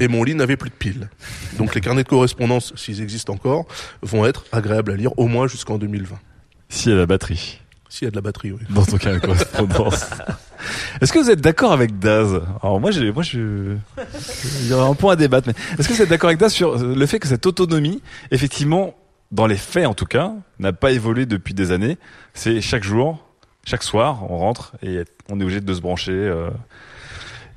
et mon lit n'avait plus de piles. Donc les carnets de correspondance, s'ils existent encore, vont être agréables à lire au moins jusqu'en 2020. Si il y a la batterie S'il y a de la batterie, oui. dans ton carnet de correspondance. Est-ce que vous êtes d'accord avec Daz? Alors moi, j'ai, moi, je, il y aura un point à débattre. Mais est-ce que vous êtes d'accord avec Daz sur le fait que cette autonomie, effectivement, dans les faits en tout cas, n'a pas évolué depuis des années? C'est chaque jour, chaque soir, on rentre et on est obligé de se brancher. euh,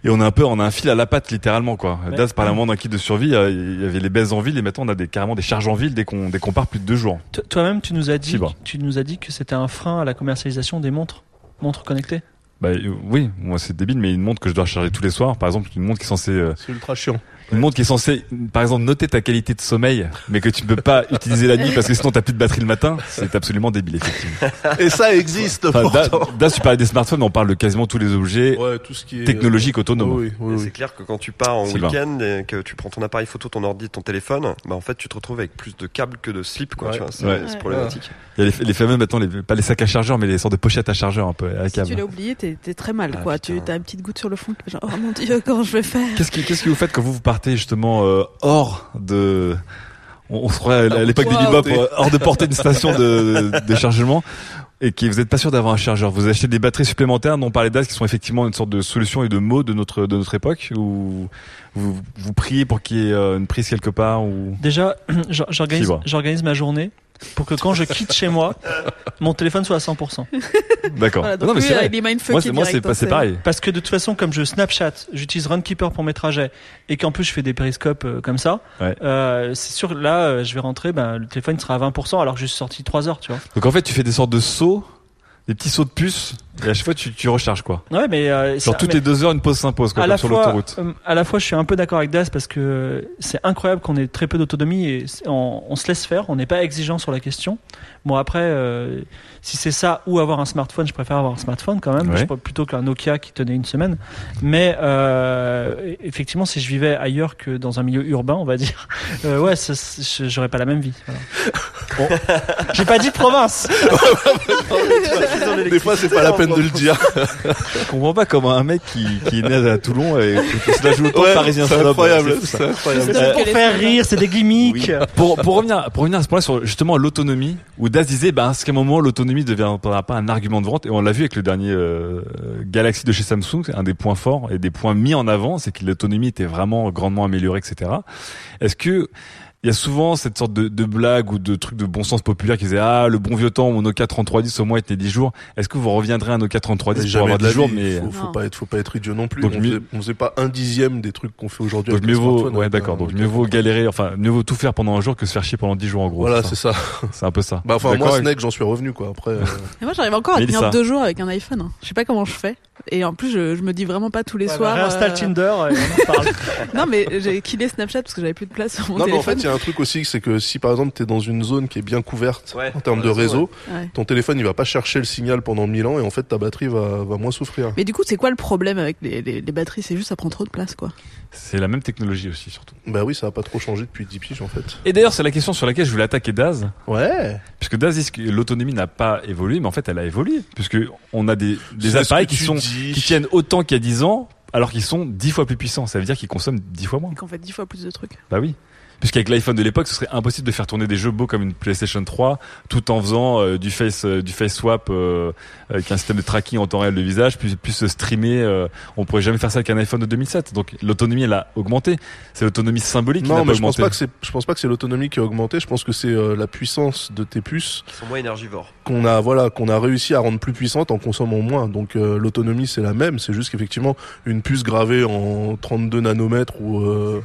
et on a un peu, on a un fil à la patte littéralement quoi. Ouais. Daz parlait un moment d'un kit de survie, euh, il y avait les baisses en ville et maintenant on a des, carrément des charges en ville dès qu'on, dès qu'on part plus de deux jours. Toi- Toi-même, tu nous as dit, tu nous as dit que c'était un frein à la commercialisation des montres, montres connectées. Bah euh, oui, moi c'est débile, mais une montre que je dois recharger tous les soirs, par exemple, une montre qui est censée, euh, C'est ultra chiant. Une montre qui est censée, par exemple, noter ta qualité de sommeil, mais que tu ne peux pas utiliser la nuit parce que sinon t'as plus de batterie le matin, c'est absolument débile effectivement. Et ça existe Enfin. Daz, tu parlais des smartphones, on parle de quasiment tous les objets Ouais, tout ce qui est technologiques autonomes. Oui, oui, Et oui. C'est clair que quand tu pars en week-end et que tu prends ton appareil photo, ton ordi, ton téléphone, bah en fait tu te retrouves avec plus de câbles que de slips quoi. Ouais. C'est Ouais. problématique. Il y a les, les fameux maintenant, les, pas les sacs à chargeur, mais les sortes de pochettes à chargeur un peu à Si tu l'as oublié, t'es très mal, Ah, quoi. putain. Tu as une petite goutte sur le fais genre, oh mon dieu, comment je vais faire? Qu'est-ce que, qu'est-ce que vous faites quand vous, vous partez justement euh, hors de... On, on se croirait à l'époque des bebop, euh, hors de portée d'une station de, de chargement et qui vous êtes pas sûr d'avoir un chargeur. Vous achetez des batteries supplémentaires dont parlait d'As qui sont effectivement une sorte de solution et de mot de notre de notre époque ou vous vous priez pour qu'il y ait euh, une prise quelque part ou Déjà, j'or- j'organise, j'organise ma journée pour que quand je quitte chez moi, mon téléphone soit à 100%. d'accord. Voilà, non mais c'est vrai. est mindfucké Moi c'est moi c'est pas hein, c'est pareil. Parce que de toute façon, comme je Snapchat, j'utilise Runkeeper pour mes trajets et qu'en plus je fais des périscopes euh, comme ça, Ouais. euh, c'est sûr là, euh, je vais rentrer, ben, le téléphone sera à 20% alors que je suis sorti 3 heures, tu vois. Donc en fait tu fais des sortes de sauts, des petits sauts de puce et à chaque fois tu, tu recharges quoi. Ouais, mais euh, Genre ça- toutes mais- les deux heures une pause s'impose quoi à comme la sur fois, l'autoroute. euh, à la fois, je suis un peu d'accord avec Das parce que c'est incroyable qu'on ait très peu d'autonomie et on, on se laisse faire, on n'est pas exigeant sur la question. Bon après, euh, si c'est ça ou avoir un smartphone, je préfère avoir un smartphone quand même, Ouais. je plutôt qu'un Nokia qui tenait une semaine. Mais euh, effectivement, si je vivais ailleurs que dans un milieu urbain, on va dire, euh, ouais, ça- ça- j'aurais pas la même vie. Voilà. Bon. J'ai pas dit province. Des fois, c'est pas la peine de le dire. Je comprends pas comment un mec qui, qui est né à Toulon et qui se la joue autant Ouais, parisien c'est incroyable. c'est incroyable. C'est C'est pour faire rire, c'est des gimmicks. pour, pour revenir pour revenir à ce point-là sur justement l'autonomie où Daz disait ben à ce moment l'autonomie ne deviendra pas un argument de vente et on l'a vu avec le dernier euh, Galaxy de chez Samsung un des points forts et des points mis en avant c'est que l'autonomie était vraiment grandement améliorée etc est-ce que il y a souvent cette sorte de, de blague ou de truc de bon sens populaire qui disait ah le bon vieux temps où mon Nokia 3310 au moins était 10 jours est-ce que vous reviendrez à un Nokia 3310 pour Jamais avoir de 10 la jours vie. mais faut, faut pas être, faut pas être idiot non plus. Donc on, mieux- faisait, on faisait pas un dixième des trucs qu'on fait aujourd'hui. donc avec mieux vaut ouais avec d'accord un- donc mieux vaut galérer enfin mieux vaut tout faire pendant un jour que se faire chier pendant 10 jours en gros Voilà, c'est ça. c'est un peu ça Bah enfin, moi, avec- Snake, j'en suis revenu, quoi. Après, euh, Et moi, j'arrive encore à tenir deux jours avec un iPhone. hein. Je sais pas comment je fais. Et en plus, je, je me dis vraiment pas tous les Ouais, soirs. bah, réinstalle euh, Tinder et on en parle. Non, mais j'ai killé Snapchat parce que j'avais plus de place sur mon Non, mais en téléphone. fait, il y a un truc aussi, c'est que si par exemple t'es dans une zone qui est bien couverte Ouais, en termes de réseau, réseau, Ouais. ton téléphone il va pas chercher le signal pendant 1000 ans et en fait ta batterie va, va moins souffrir. Mais du coup, c'est quoi le problème avec les, les, les batteries? C'est juste ça prend trop de place, quoi. C'est la même technologie aussi, surtout. Bah oui, ça a pas trop changé depuis 10 piges en fait. Et d'ailleurs, c'est la question sur laquelle je voulais attaquer Daz. Ouais. Puisque Daz dit que l'autonomie n'a pas évolué, mais en fait, elle a évolué. Puisque on a des, appareils qui sont, dis. qui tiennent autant qu'il y a 10 ans, alors qu'ils sont 10 fois plus puissants. Ça veut dire qu'ils consomment 10 fois moins. Et qu'on fait dix fois plus de trucs. Bah oui. Puisqu'avec l'iPhone de l'époque, ce serait impossible de faire tourner des jeux beaux comme une PlayStation 3, tout en faisant euh, du face euh, du face swap euh, avec un système de tracking en temps réel de visage, puis puis se streamer. euh, on pourrait jamais faire ça avec un iPhone de 2007. Donc l'autonomie, elle a augmenté. C'est l'autonomie symbolique qui Non, pas mais je pense pas que c'est, je pense pas que c'est l'autonomie qui a augmenté. Je pense que c'est euh, la puissance de tes puces Ils sont moins énergivores. qu'on a, voilà, qu'on a réussi à rendre plus puissante en consommant moins. Donc euh, l'autonomie c'est la même. C'est juste qu'effectivement une puce gravée en 32 nanomètres ou euh,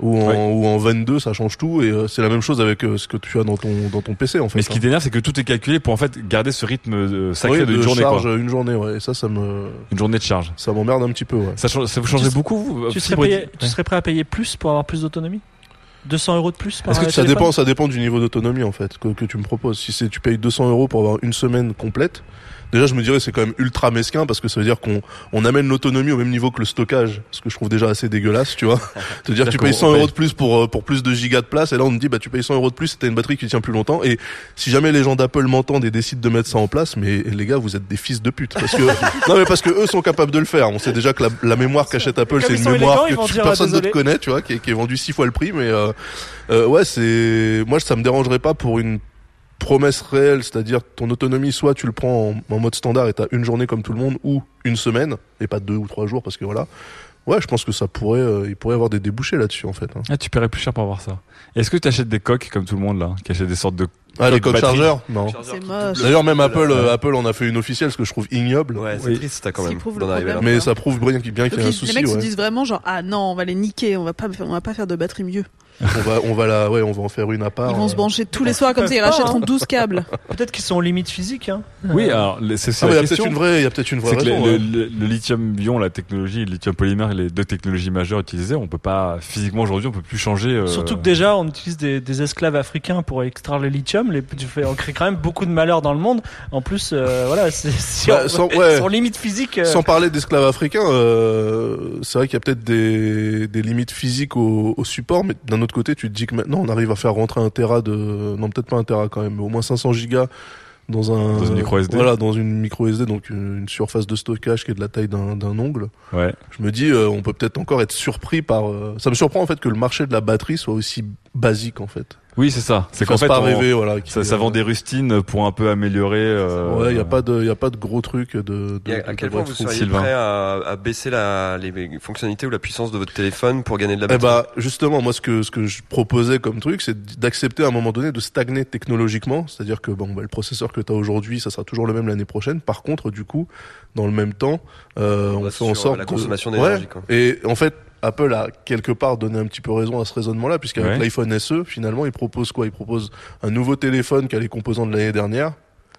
ou en, Ouais. ou en 22, ça change tout. Et euh, c'est la même chose avec euh, ce que tu as dans ton dans ton PC en fait. Mais ce qui hein. t'énerve, c'est que tout est calculé pour en fait garder ce rythme euh, sacré Oui, de de une journée, charge, quoi. une journée, ouais. Et ça, ça me, Une journée de charge. ça m'emmerde un petit peu, ouais. Ça, change- ça vous changerait Tu- beaucoup vous Tu serais, Fibre- payé- Ouais. tu serais prêt à payer plus pour avoir plus d'autonomie? 200 euros de plus par Est-ce que ça dépend, ça dépend du niveau d'autonomie en fait que, que tu me proposes. Si c'est tu payes 200 euros pour avoir une semaine complète, déjà je me dirais c'est quand même ultra mesquin parce que ça veut dire qu'on on amène l'autonomie au même niveau que le stockage, ce que je trouve déjà assez dégueulasse, tu vois. Te dire tu payes 100 on euros de plus pour euh, pour plus de gigas de place et là on te dit bah tu payes 100 euros de plus, t'as une batterie qui tient plus longtemps et si jamais les gens d'Apple m'entendent et décident de mettre ça en place, mais les gars vous êtes des fils de pute parce que non mais parce que eux sont capables de le faire. On sait déjà que la, la mémoire qu'achète Apple c'est une mémoire élégants, que dire, personne ah, d'autre désolé. connaît, tu vois, qui est, qui est vendue six fois le prix, mais euh, euh, ouais, c'est moi ça me dérangerait pas pour une promesse réelle, c'est-à-dire ton autonomie, soit tu le prends en, en mode standard et t'as une journée comme tout le monde, ou une semaine et pas deux ou trois jours parce que voilà. Ouais, je pense que ça pourrait, euh, il pourrait y avoir des débouchés là-dessus en fait. hein. Ah, tu paierais plus cher pour avoir ça. Est-ce que tu achètes des coques comme tout le monde là, qui achètent des sortes de Ah, les Coque coques chargeurs, non. D'ailleurs, même Apple, euh, Apple en a fait une officielle, ce que je trouve ignoble. Ouais, c'est Oui. triste quand même. prouve le problème. Mais ça prouve bien qu'il bien qu'il y a un souci. les mecs se disent vraiment genre ah non on va les niquer on va pas on va pas faire de batterie mieux On va, on va la, ouais, on va en faire une à part. ils vont se brancher tous les soirs comme ça ils rachèteront 12 câbles Peut-être qu'ils sont aux limites physiques. Hein. Oui, alors c'est Ah, c'est mais il y a peut-être une vraie, il y a peut-être une vraie que le, lithium-ion, la technologie, le lithium-polymère, les deux technologies majeures utilisées, on peut pas physiquement aujourd'hui, on peut plus changer. euh, Surtout que déjà, on utilise des, des esclaves africains pour extraire le lithium. Les, tu fais, on crée quand même beaucoup de malheur dans le monde. En plus, euh, voilà, c'est c'est Bah, en- sans- ouais. sans limite physique. euh, Sans parler d'esclaves africains, euh, c'est vrai qu'il y a peut-être des, des limites physiques au, au support, mais d'un autre côté, tu te dis que maintenant on arrive à faire rentrer un Tera de, non peut-être pas un Tera quand même, mais au moins 500 gigas dans un, Dans une micro SD. Voilà, dans une micro SD, donc une, une surface de stockage qui est de la taille d'un d'un ongle. Ouais. Je me dis, euh, on peut peut-être encore être surpris par. euh, ça me surprend en fait que le marché de la batterie soit aussi basique en fait. Oui, c'est ça. C'est qu'en fait, pas on- rêver, voilà. qui- ça, ça vend des rustines pour un peu améliorer. Euh, Ouais, il y a pas de, il y a pas de gros trucs de. de, Et à, de- à quel de point vous seriez Sylvain. prêt à, à baisser la, les fonctionnalités ou la puissance de votre téléphone pour gagner de la Eh batterie bah justement moi ce que ce que je proposais comme truc c'est d'accepter à un moment donné de stagner technologiquement, c'est-à-dire que bon bah, le processeur que tu as aujourd'hui ça sera toujours le même l'année prochaine. Par contre du coup dans le même temps euh, On on va fait en sorte la de- consommation d'énergie, Ouais. Et en fait Apple a quelque part donné un petit peu raison à ce raisonnement-là puisqu'avec Ouais. l'iPhone SE finalement il propose quoi? Il propose un nouveau téléphone qui a les composants de l'année dernière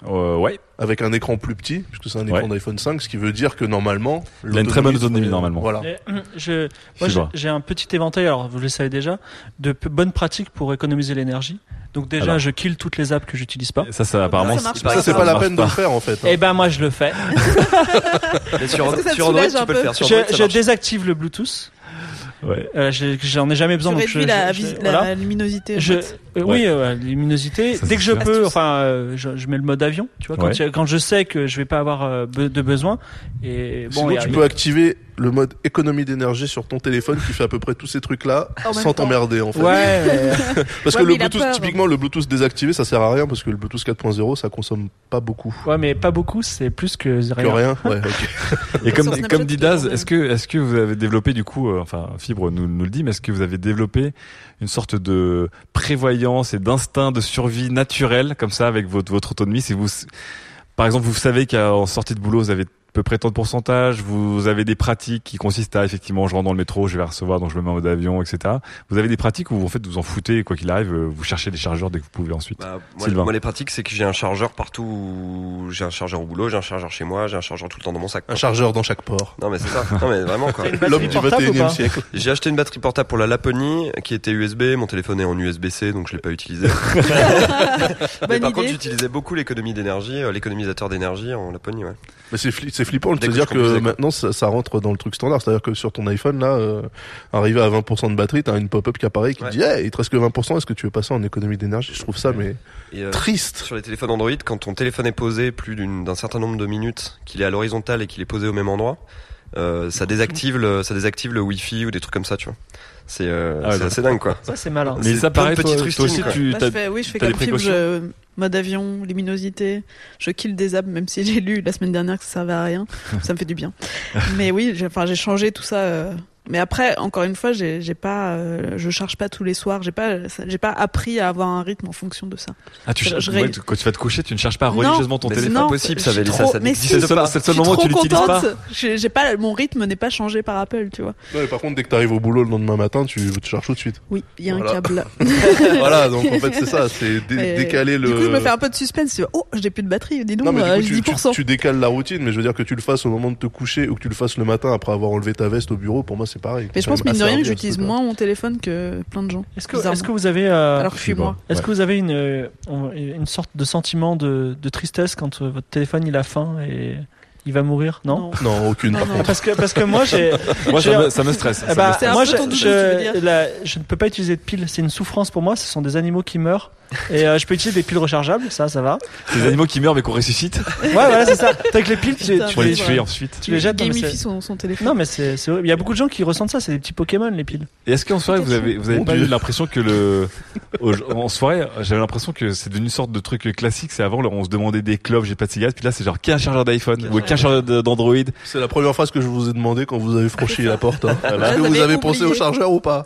Euh, ouais. avec un écran plus petit puisque c'est un écran Ouais. d'iPhone 5 ce qui veut dire que normalement Il a une très bonne autonomie, normalement. Voilà. Et, je, moi, j'ai- un petit éventail, alors vous le savez déjà, de bonnes pratiques pour économiser l'énergie. Donc déjà, Alors. je kill toutes les apps que j'utilise pas. Ça, ça apparemment. Ça pas. Ça c'est Ça pas la peine de le faire en fait. hein. Eh ben moi, je le fais. Sur, ça Android, tu peux le faire. Sur Je, Android, ça je désactive le Bluetooth. Ouais. Euh, J'en ai jamais besoin. tu donc je- la, je- la voilà. luminosité Je, fait. Euh, Ouais. Oui, euh, luminosité. Ça, Dès que je peux, enfin, euh, je, je mets le mode avion. Tu vois, quand, Ouais. je sais que je vais pas avoir euh, be- de besoin. Et bon, Sinon, tu peux activer le mode économie d'énergie sur ton téléphone qui fait à peu près tous ces trucs-là sans t'emmerder en fait. Ouais. Parce Ouais, que le Bluetooth, peur. typiquement le Bluetooth désactivé, ça sert à rien parce que le Bluetooth 4.0, ça consomme pas beaucoup. ouais, mais pas beaucoup. C'est plus que Que rien. rien. Ouais. Et comme, comme dit Daz, est-ce que, est-ce que vous avez développé du coup, euh, enfin Fibre nous, nous le dit, mais est-ce que vous avez développé une sorte de prévoyance et d'instinct de survie naturel comme ça avec votre votre autonomie. Si vous, par exemple, vous savez qu'en sortie de boulot, vous avez peu près tant de pourcentage. Vous avez des pratiques qui consistent à effectivement, je rentre dans le métro, je vais recevoir, donc je me mets en mode avion, etc. Vous avez des pratiques où en fait vous en foutez, quoi qu'il arrive, euh, vous cherchez des chargeurs dès que vous pouvez ensuite. Bah, moi, les pratiques, c'est que j'ai un chargeur partout. où- J'ai un chargeur au boulot, j'ai un chargeur chez moi, j'ai un chargeur tout le temps dans mon sac. Un chargeur dans chaque port. Non mais c'est ça. Non mais vraiment quoi. L'homme du portable ou 21 e pas siècle. J'ai acheté une batterie portable pour la Laponie qui était USB. Mon téléphone est en USB-C donc je l'ai pas utilisé. Mais Bonne par contre, j'utilisais beaucoup l'économie d'énergie, euh, l'économisateur d'énergie en Laponie. Ouais. Mais c'est fli- c'est flippant de Dès se que maintenant ça, ça rentre dans le truc standard. C'est-à-dire que sur ton iPhone, là, euh, arrivé à 20% de batterie, t'as une pop-up qui apparaît qui Ouais. dit hey, il te reste que 20%, est-ce que tu veux passer en économie d'énergie? Je trouve ça mais euh, triste. Sur les téléphones Android, quand ton téléphone est posé plus d'une- d'un certain nombre de minutes, qu'il est à l'horizontale et qu'il est posé au même endroit, euh, ça désactive le, ça désactive le Wi-Fi ou des trucs comme ça, tu vois. C'est euh, Ah ouais, assez dingue, quoi. Ça, c'est malin. Mais ça paraît, toi, toi aussi, quoi. tu Bah, t'as- je fais, oui, je fais comme je, mode avion, luminosité, je kill des apps, même si j'ai lu la semaine dernière que ça servait à rien. ça me fait du bien. Mais oui, j'ai, enfin, j'ai changé tout ça. euh, Mais après, encore une fois, j'ai, j'ai pas, euh, je charge pas tous les soirs. J'ai pas, j'ai pas appris à avoir un rythme en fonction de ça. Ah, tu, Je- je ouais, tu- quand tu vas te coucher, tu ne cherches pas Non, religieusement ton c'est téléphone. pas possible, ça, Vélissa, trop- ça mais n'existe si, C'est le seul, pas. c'est le Je seul suis moment où tu trop l'utilises pas. contente. J'ai, j'ai pas, mon rythme n'est pas changé par Apple, tu vois. Mais par contre, dès que t'arrives au boulot le lendemain matin, tu, tu charges tout de suite. Oui, il y a Voilà. un câble. voilà, donc en fait c'est ça, c'est dé- décaler le. Du coup, je me fais un peu de suspense. Oh, j'ai plus de batterie. Dis donc, Non mais euh, du coup, tu, 10%. tu, tu décales la routine, mais je veux dire que tu le fasses au moment de te coucher ou que tu le fasses le matin après avoir enlevé ta veste au bureau, pour moi c'est pareil. Mais je pense, mine de rien, que j'utilise moins mon téléphone que plein de gens. Est-ce que, vous avez, euh, Alors que je suis moi. est-ce Ouais. que vous avez une, euh, une sorte de sentiment de, de tristesse quand euh, votre téléphone il a faim et il va mourir Non. Non, aucune Non, par non. contre. Parce que parce que moi j'ai Moi, ça me, ça me stresse. Eh ça bah, me moi, peu je, la- ne peux pas utiliser de piles. C'est une souffrance pour moi. Ce sont des animaux qui meurent. Et euh, je peux utiliser des piles rechargeables. Ça, ça va. Des animaux qui meurent mais qu'on ressuscite. Ouais, voilà, c'est ça. T'as Avec les piles, tu, Putain, tu les tuer ensuite. tu les jettes. Gamifie son, son téléphone. non, mais c'est. Il y a beaucoup de gens qui ressentent ça. C'est des petits Pokémon, les piles. Et est-ce qu'en soirée, vous avez, vous avez Mon pas Dieu. eu l'impression que le, en soirée, j'avais l'impression que c'est devenu une sorte de truc classique. C'est avant, on se demandait des clopes, j'ai pas de cigarettes. Puis là, c'est genre, qui a un chargeur d'iPhone? Ou qui d'Android? C'est la première phrase que je vous ai demandé quand vous avez franchi la porte. hein. Là, Est-ce que vous avez pensé au chargeur ou pas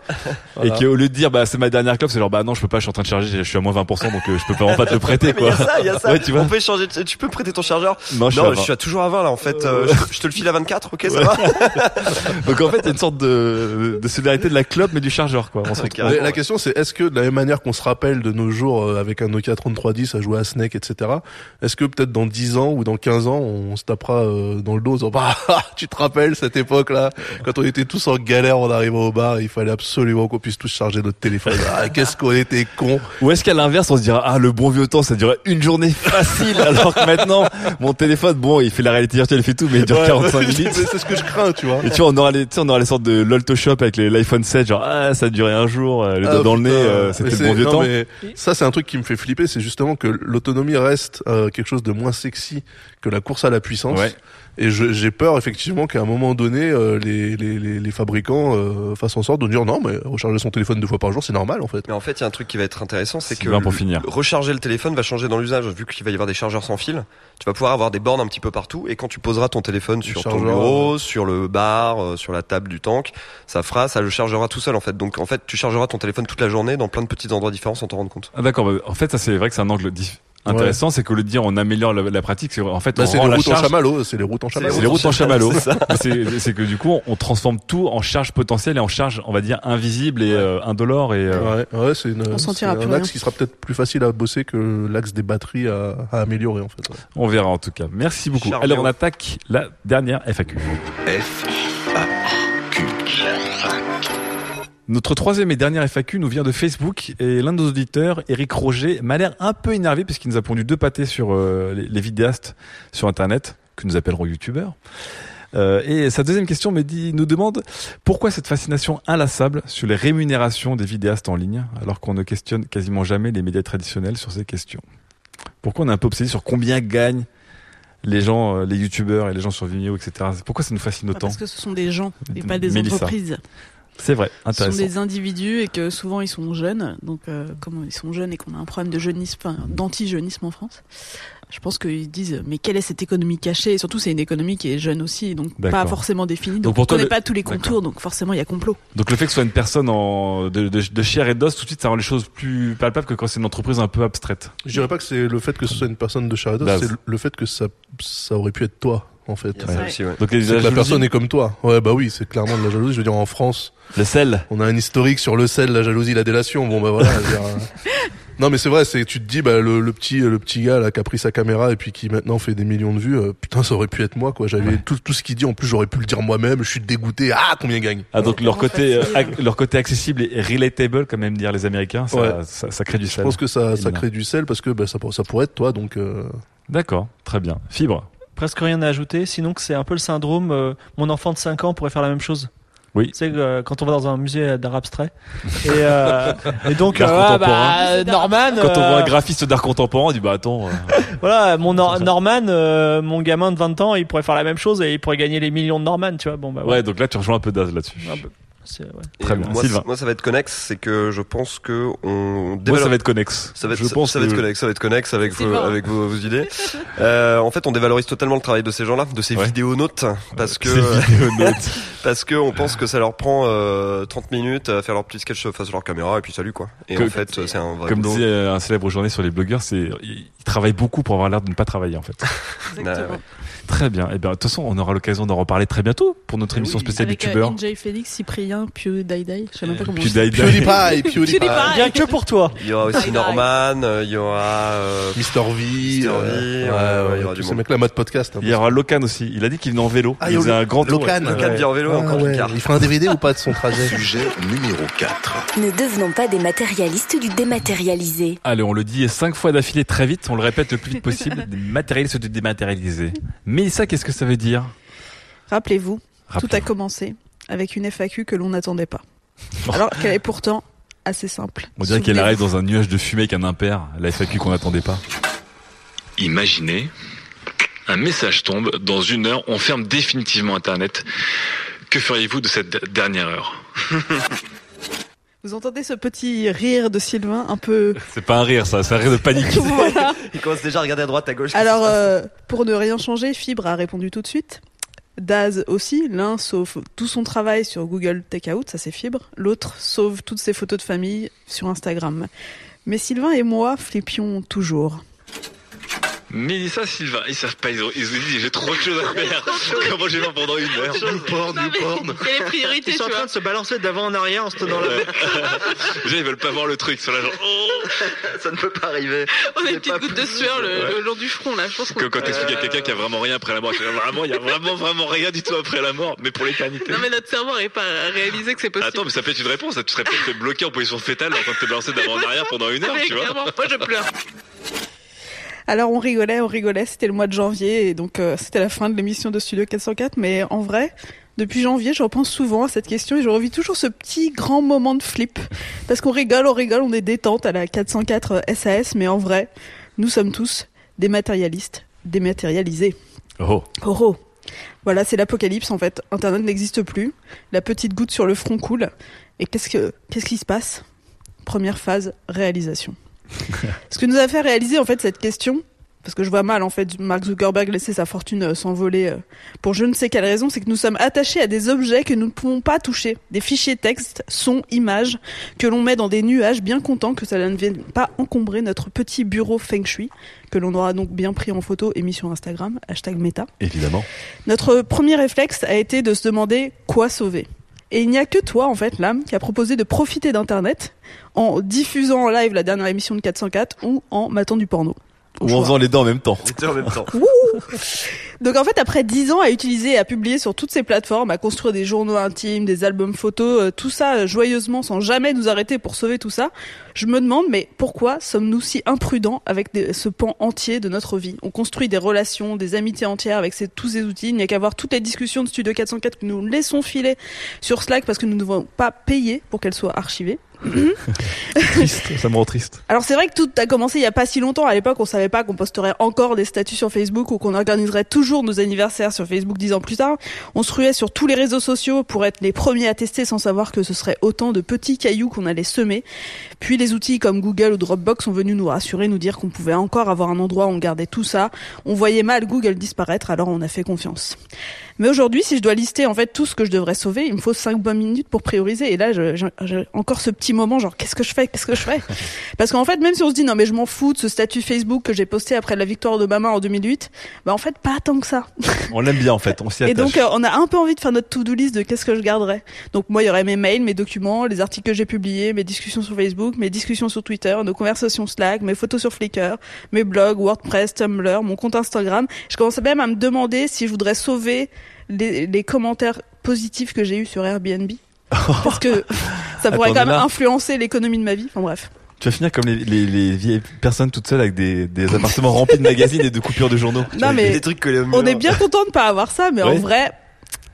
Et Voilà. qu'au lieu de dire, bah, c'est ma dernière clope, c'est genre, bah non, je peux pas, je suis en train de charger, je suis à moins 20%, donc euh, je peux vraiment pas te le prêter, Mais il y quoi. a ça, il y a ça. Ouais, tu vois. On peut. Tu peux prêter ton chargeur Non, je suis Non, à je 20. suis à toujours à 20 là en fait. Euh, je, je te le file à 24, ok, ça va Donc en fait, il y a une sorte de, de solidarité de la clope, mais du chargeur, quoi. On se retrouve. Carrément, Mais la question c'est est-ce que de la même manière qu'on se rappelle de nos jours euh, avec un Nokia 3310 à jouer à Snake etc est-ce que peut-être dans 10 ans ou dans 15 ans on se tapera euh, dans le dos en disant bah tu te rappelles cette époque là quand on était tous en galère en arrivant au bar il fallait absolument qu'on puisse tous charger notre téléphone ah, qu'est-ce qu'on était cons Ou est-ce qu'à l'inverse, on se dira, ah, le bon vieux temps, ça durait une journée facile, alors que maintenant, mon téléphone, bon, il fait la réalité virtuelle, il fait tout, mais il dure Ouais, 45 ouais, minutes. c'est ce que je crains tu vois Et tu vois, on aura les, tu sais, on aura les sortes de l'Alto Shop avec les- l'iPhone 7, genre, ah, ça a duré un jour, euh, le Ah, doigt dans le nez, euh, c'était le bon vieux non, temps. mais ça, c'est un truc qui me fait flipper, c'est justement que l'autonomie reste euh, quelque chose de moins sexy que la course à la puissance. Ouais. Et je- j'ai peur effectivement qu'à un moment donné, euh, les, les, les, les fabricants euh, fassent en sorte de dire non, mais recharger son téléphone deux fois par jour, c'est normal en fait. Mais en fait, il y a un truc qui va être intéressant, c'est que pour finir. recharger le téléphone va changer dans l'usage. Vu qu'il va y avoir des chargeurs sans fil, tu vas pouvoir avoir des bornes un petit peu partout. Et quand tu poseras ton téléphone sur ton bureau, sur le bar, euh, sur la table du tank, ça fera, ça le chargera tout seul en fait. Donc en fait, tu chargeras ton téléphone toute la journée dans plein de petits endroits différents sans t'en rendre compte. Ah, d'accord, bah, en fait, ça, c'est vrai que c'est un angle dif- intéressant, c'est qu'au lieu de dire on améliore la, la pratique, c'est en fait, Bah, on c'est rend les la routes en charge. chamallow, c'est les routes en chamallow. C'est les routes en chamallow. C'est ça. c'est c'est que du coup, on transforme tout en charge potentielle et en charge, on va dire, invisible et euh, indolore et, euh, Ouais, ouais, c'est une- On c'est sentira plus un axe qui sera peut-être plus facile à bosser que l'axe des batteries à, à améliorer en fait. ouais. on verra en tout cas. Merci beaucoup. Charbon. Alors, on attaque la dernière FAQ. F, Notre troisième et dernière FAQ nous vient de Facebook et l'un de nos auditeurs, Eric Roger, m'a l'air un peu énervé parce qu'il nous a pondu deux pâtés sur euh, les, les vidéastes sur Internet, que nous appellerons youtubeurs. Euh, et sa deuxième question me dit, nous demande pourquoi cette fascination inlassable sur les rémunérations des vidéastes en ligne, alors qu'on ne questionne quasiment jamais les médias traditionnels sur ces questions? Pourquoi on est un peu obsédé sur combien gagnent les gens, euh, les youtubeurs et les gens sur Vimeo, etc. Pourquoi ça nous fascine autant? Parce que ce sont des gens et pas des Mélissa. entreprises. C'est vrai, Ce sont intéressant. des individus et que souvent ils sont jeunes. Donc, euh, comme ils sont jeunes et qu'on a un problème de jeunisme, enfin, d'anti-jeunisme en France, je pense qu'ils disent mais quelle est cette économie cachée? Et surtout, c'est une économie qui est jeune aussi, donc pas forcément définie. Donc Donc, pour on toi, connaît le- pas tous les contours, donc forcément il y a complot. Donc le fait que ce soit une personne en, de, de, de chair et d'os, tout de suite, ça rend les choses plus palpables que quand c'est une entreprise un peu abstraite. Je dirais pas que c'est le fait que ce soit une personne de Charada, Base. c'est le fait que ça, ça aurait pu être toi. En fait. Il y a ça aussi, ouais. Donc la personne est comme toi. Ouais, bah oui, c'est clairement de la jalousie. Je veux dire, en France, le sel. on a un historique sur le sel, la jalousie, la délation. Bon, bah voilà. je dire, euh, Non, mais c'est vrai, c'est tu te dis, bah le, le petit, le petit gars là qui a pris sa caméra et puis qui maintenant fait des millions de vues. euh, putain, ça aurait pu être moi, quoi. J'avais tout, tout ce qu'il dit. En plus, j'aurais pu le dire moi-même. Je suis dégoûté. Ah, combien il gagne? Ah donc leur En côté fait, euh, leur côté accessible et relatable comme aiment dire les Américains, ça, Ouais. ça, ça crée du Je sel. pense que ça, ça crée du sel parce que bah, ça, ça pourrait être toi, donc. euh, D'accord, très bien. Fibre. Presque rien à ajouter, sinon que c'est un peu le syndrome euh, mon enfant de 5 ans pourrait faire la même chose. Oui. Tu sais, euh, quand on va dans un musée d'art abstrait. Et, euh, et donc, euh, contemporain. bah, Norman. Quand on voit un graphiste d'art contemporain, on dit bah attends. euh, Voilà, mon Nor- C'est. Norman, euh, mon gamin de 20 ans, il pourrait faire la même chose et il pourrait gagner les millions de Norman, tu vois. Bon, bah, ouais, donc là tu rejoins un peu Daz là-dessus. Ouais. Très bien. Moi, Sylvain. c- moi, ça va être connexe, c'est que je pense que on Moi ça va être connexe. Ça va être, je ça- pense ça va être que- connexe, ça va être connexe avec vos, avec vos, vos idées. Euh, en fait, on dévalorise totalement le travail de ces gens-là, de ces Ouais. vidéonautes, parce que C'est vidéonaute. parce que on pense que ça leur prend euh, 30 minutes à faire leur petit sketch face à leur caméra et puis salut quoi. Et Que- en fait, c'est un vrai Comme boulot. disait euh, un célèbre journée sur les blogueurs, c'est ils travaillent beaucoup pour avoir l'air de ne pas travailler en fait. Exactement. ouais. Très bien. Et bien de toute façon, on aura l'occasion d'en reparler très bientôt pour notre émission Oui. spéciale Avec euh, youtubeur. NJ Félix, Cyprien, Pieux, Daidai. Je sais même pas comment dit. Daïda. PewDiePie, PewDiePie, PewDiePie. Rien que pour toi. Il y aura aussi. Norman, euh, il y aura euh, Mr. V, Mr. V, euh, ouais, ouais, ouais, ouais, il y aura du mecs-là, mode podcast. hein. Il y aura Locan aussi. Il a dit qu'il venait en vélo. Ah, il faisait un grand tour. Locan. Vient en vélo Ah, encore du. Il fera un DVD ou pas de son trajet? Sujet numéro 4. Ne devenons pas des matérialistes du dématérialisé. Allez, on le dit cinq fois d'affilée très vite, on le répète le plus vite possible, des matérialistes de dématérialisés. Mais ça, qu'est-ce que ça veut dire? Rappelez-vous, tout a commencé avec une FAQ que l'on n'attendait pas. Alors qu'elle est pourtant assez simple. On dirait qu'elle arrive dans un nuage de fumée avec un impair, la FAQ qu'on n'attendait pas. Imaginez, un message tombe, dans une heure, on ferme définitivement Internet. Que feriez-vous de cette dernière heure Vous entendez ce petit rire de Sylvain un peu. C'est pas un rire, ça, c'est un rire de panique. voilà. Il commence déjà à regarder à droite, à gauche. Alors, euh, pour ne rien changer, Fibre a répondu tout de suite. Daz aussi, l'un sauve tout son travail sur Google Takeout, ça c'est Fibre. L'autre sauve toutes ses photos de famille sur Instagram. Mais Sylvain et moi flippions toujours. Mélissa, Sylvain, ils savent pas, ils ont, ils ont dit j'ai trop de choses à faire. Comment je vais faire pendant une heure Porn, du porn. Les priorités, Ils sont en train de se balancer d'avant en arrière en se tenant la Ouais. Déjà, ils veulent pas voir le truc sur la genre. Oh ça ne peut pas arriver. On a une petite goutte de sueur le, le long du front là, je pense Comme quand t'expliques à quelqu'un qu'il y a vraiment rien après la mort. Vraiment, il y a vraiment, vraiment rien du tout après la mort, mais pour l'éternité. Non mais notre cerveau n'arrive pas à réaliser que c'est possible. Attends, mais ça peut être une réponse. Tu serais peut-être bloqué en position fétale en train de te balancer d'avant en arrière pendant une heure, tu vois. Moi je pleure. Alors on rigolait, on rigolait, c'était le mois de janvier et donc euh, c'était la fin de l'émission de Studio 404 mais en vrai, depuis janvier, je repense souvent à cette question et je revis toujours ce petit grand moment de flip parce qu'on rigole, on rigole, on est détente à la 404 SAS mais en vrai, nous sommes tous des matérialistes, dématérialisés. Oh. Oh oh. Voilà, c'est l'apocalypse en fait. Internet n'existe plus. La petite goutte sur le front coule. Et qu'est-ce que qu'est-ce qui se passe? Première phase, réalisation. Ce que nous a fait réaliser en fait cette question, parce que je vois mal en fait Mark Zuckerberg laisser sa fortune euh, s'envoler euh, pour je ne sais quelle raison, c'est que nous sommes attachés à des objets que nous ne pouvons pas toucher, des fichiers texte, sons, images que l'on met dans des nuages, bien contents que cela ne vienne pas encombrer notre petit bureau feng shui, que l'on aura donc bien pris en photo et mis sur Instagram, hashtag méta. Évidemment. Notre premier réflexe a été de se demander quoi sauver. Et il n'y a que toi, en fait, l'âme, qui a proposé de profiter d'Internet en diffusant en live la dernière émission de 404 ou en matant du porno. Ou en faisant les dents en même temps. C'était en même temps. Donc en fait, après 10 ans à utiliser et à publier sur toutes ces plateformes, à construire des journaux intimes, des albums photos, euh, tout ça euh, joyeusement sans jamais nous arrêter pour sauver tout ça, je me demande mais pourquoi sommes-nous si imprudents avec des- ce pan entier de notre vie? On construit des relations, des amitiés entières avec ces, tous ces outils. Il n'y a qu'à voir toutes les discussions de Studio 404 que nous laissons filer sur Slack parce que nous ne devons pas payer pour qu'elles soient archivées. Triste, ça me rend triste. Alors c'est vrai que tout a commencé il y a pas si longtemps. À l'époque, on savait pas qu'on posterait encore des statuts sur Facebook ou qu'on organiserait toujours nos anniversaires sur Facebook dix ans plus tard. On se ruait sur tous les réseaux sociaux pour être les premiers à tester sans savoir que ce serait autant de petits cailloux qu'on allait semer. Puis les outils comme Google ou Dropbox sont venus nous rassurer, nous dire qu'on pouvait encore avoir un endroit où on gardait tout ça. On voyait mal Google disparaître, alors on a fait confiance. Mais aujourd'hui, si je dois lister en fait tout ce que je devrais sauver, il me faut 5 bonnes minutes pour prioriser. Et là, j'ai encore ce petit moment, genre qu'est-ce que je fais, qu'est-ce que je fais? Parce qu'en fait, même si on se dit non mais je m'en fous de ce statut Facebook que j'ai posté après la victoire d'Obama en 2008, bah en fait pas tant que ça. On l'aime bien en fait, on s'y Et attache. donc, euh, on a un peu envie de faire notre to-do list de qu'est-ce que je garderais. Donc, moi, il y aurait mes mails, mes documents, les articles que j'ai publiés, mes discussions sur Facebook, mes discussions sur Twitter, nos conversations Slack, mes photos sur Flickr, mes blogs, WordPress, Tumblr, mon compte Instagram. Je commençais même à me demander si je voudrais sauver les, les commentaires positifs que j'ai eus sur Airbnb. Parce que ça pourrait Attends, quand même là. influencer l'économie de ma vie. Enfin bref. Tu vas finir comme les, les, les vieilles personnes toutes seules avec des, des appartements remplis de magazines et de coupures de journaux. Non, mais Des trucs que les on est bien content de pas avoir ça, mais en vrai,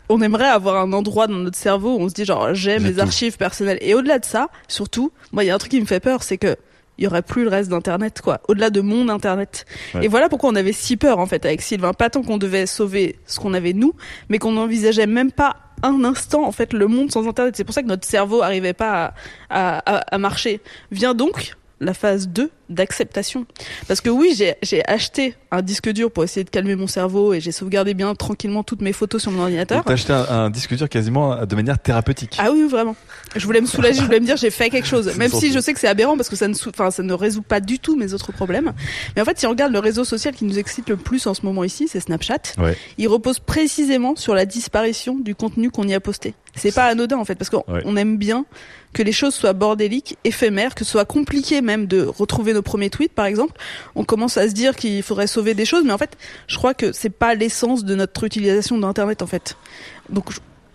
on aimerait avoir un endroit dans notre cerveau où on se dit genre j'ai J'ai mes tout. archives personnelles. Et au-delà de ça, surtout, moi il y a un truc qui me fait peur, c'est que il y aurait plus le reste d'internet quoi, au-delà de mon internet. Ouais. Et voilà pourquoi on avait si peur en fait avec Sylvain, pas tant qu'on devait sauver ce qu'on avait nous, mais qu'on n'envisageait même pas un instant en fait le monde sans internet. C'est pour ça que notre cerveau arrivait pas à, à, à- à marcher. Vient donc la phase 2 d'acceptation. Parce que oui, j'ai acheté un disque dur pour essayer de calmer mon cerveau et j'ai sauvegardé bien tranquillement toutes mes photos sur mon ordinateur. T'as acheté un, un disque dur quasiment de manière thérapeutique. Ah oui, vraiment. Je voulais me soulager, je voulais me dire j'ai fait quelque chose. Même si je sais que c'est aberrant parce que ça ne, sou- enfin, ça ne résout pas du tout mes autres problèmes. Mais en fait, si on regarde le réseau social qui nous excite le plus en ce moment ici, c'est Snapchat. Ouais. Il repose précisément sur la disparition du contenu qu'on y a posté. C'est pas anodin en fait parce qu'on Ouais. aime bien que les choses soient bordéliques, éphémères, que ce soit compliqué même de retrouver nos premiers par exemple. On commence à se dire qu'il faudrait sauver des choses, mais en fait, je crois que c'est pas l'essence de notre utilisation d'internet en fait. Donc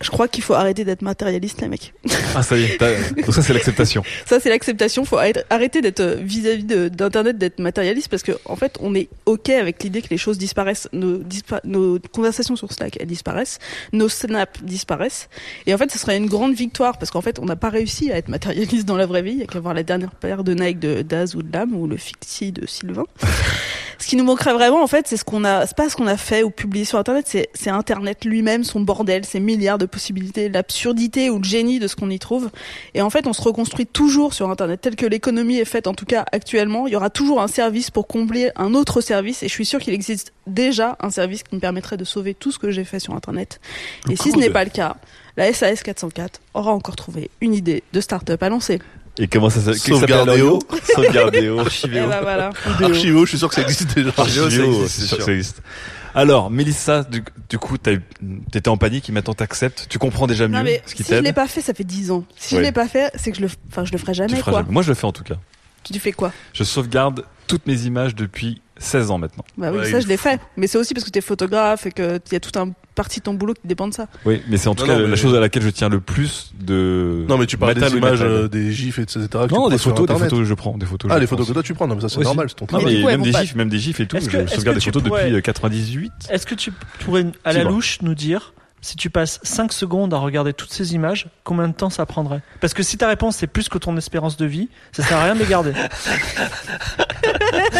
je, crois qu'il faut arrêter d'être matérialiste les mecs. Ah ça y est, donc ça c'est l'acceptation. Ça, c'est l'acceptation. Faut arrêter- d'être euh, vis-à-vis d'internet, d'être matérialiste, parce que en fait, on est ok avec l'idée que les choses disparaissent. Nos, dispa- nos conversations sur Slack, elles disparaissent. Nos snaps disparaissent. Et en fait, ce serait une grande victoire, parce qu'en fait, on n'a pas réussi à être matérialiste dans la vraie vie. Il y a qu'à voir la dernière paire de Nike de Daz ou de Lame ou le Fixie de Sylvain. Ce qui nous manquerait vraiment, en fait, c'est ce qu'on a, c'est pas ce qu'on a fait ou publié sur Internet, c'est Internet lui-même, son bordel, ses milliards de possibilités, l'absurdité ou le génie de ce qu'on y trouve. Et en fait, on se reconstruit toujours sur Internet, tel que l'économie est faite, en tout cas actuellement. Il y aura toujours un service pour combler un autre service, et je suis sûr qu'il existe déjà un service qui me permettrait de sauver tout ce que j'ai fait sur Internet. Et si ce n'est pas le cas, la SAS 404 aura encore trouvé une idée de start-up à lancer. Et comment ça s'appelle? Sauvegardéo. Sauvegardéo. Archivéo. bah voilà. Archivo, je suis sûr que ça existe déjà. Archivéo, ça Archivéo, existe, c'est sûr que ça existe. Alors, Mélissa, du, du coup, t'étais en panique, et maintenant t'acceptes, tu comprends déjà mieux Non mais ce qui si je l'ai pas fait, ça fait 10 ans. Si Ouais. je l'ai pas fait, c'est que je le, enfin je le ferai jamais quoi. jamais. Moi, je le fais en tout cas. Tu fais quoi? Je sauvegarde toutes mes images depuis 16 ans maintenant. Bah oui, Ouais, ça je l'ai fait. Mais c'est aussi parce que t'es photographe et que il y a toute un partie de ton boulot qui dépend de ça. Oui, mais c'est en tout Non, cas non, la chose à laquelle je tiens le plus de. Non, mais tu parles des images, euh, des gifs, etc. tu Non, des photos, des photos, je prends, des photos. Ah, les photos que toi tu prends, non, mais ça c'est normal, c'est ton Non, travail. Mais mais même des gifs, même des gifs et tout. Est-ce que- je sauvegarde des tu photos pourrais- depuis euh, 98. Est-ce que tu pourrais, à la louche, nous dire si tu passes 5 secondes à regarder toutes ces images, combien de temps ça prendrait? Parce que si ta réponse c'est plus que ton espérance de vie, ça sert à rien de les garder.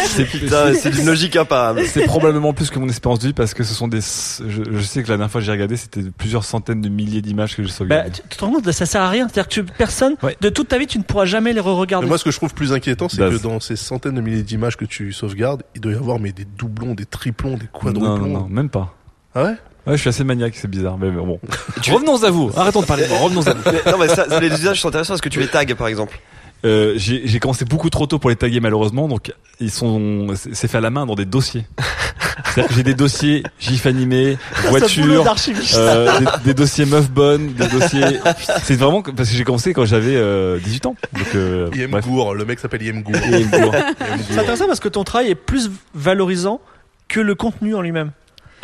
C'est Putain, c'est d'une logique imparable. C'est probablement plus que mon espérance de vie parce que ce sont des. Je, je sais que la dernière fois que j'ai regardé, c'était plusieurs centaines de milliers d'images que j'ai Bah, sauvegardées. tu tu te rends compte, ça sert à rien. C'est-à-dire que tu, personne, Ouais. de toute ta vie, tu ne pourras jamais les re-regarder. moi, ce que je trouve plus inquiétant, c'est que dans ces centaines de milliers d'images que tu sauvegardes, il doit y avoir mais des doublons, des triplons, des non, quadruplons. non, non, même pas. Ah ouais? Ouais, je suis assez maniaque, c'est bizarre, mais bon. Revenons à vous. Arrêtons de parler de moi. Revenons à vous. Mais- non mais ça, les usages sont intéressants. Est-ce que tu les tags par exemple Euh, j'ai commencé beaucoup trop tôt pour les taguer malheureusement, donc ils sont c'est fait à la main dans des dossiers. J'ai des dossiers gif animé, voiture, euh, des, des dossiers meufs bonnes, des dossiers. C'est vraiment parce que j'ai commencé quand j'avais euh, 18 ans. Donc euh. Gour, le mec s'appelle Yem Gour. C'est intéressant parce que ton travail est plus valorisant que le contenu en lui-même.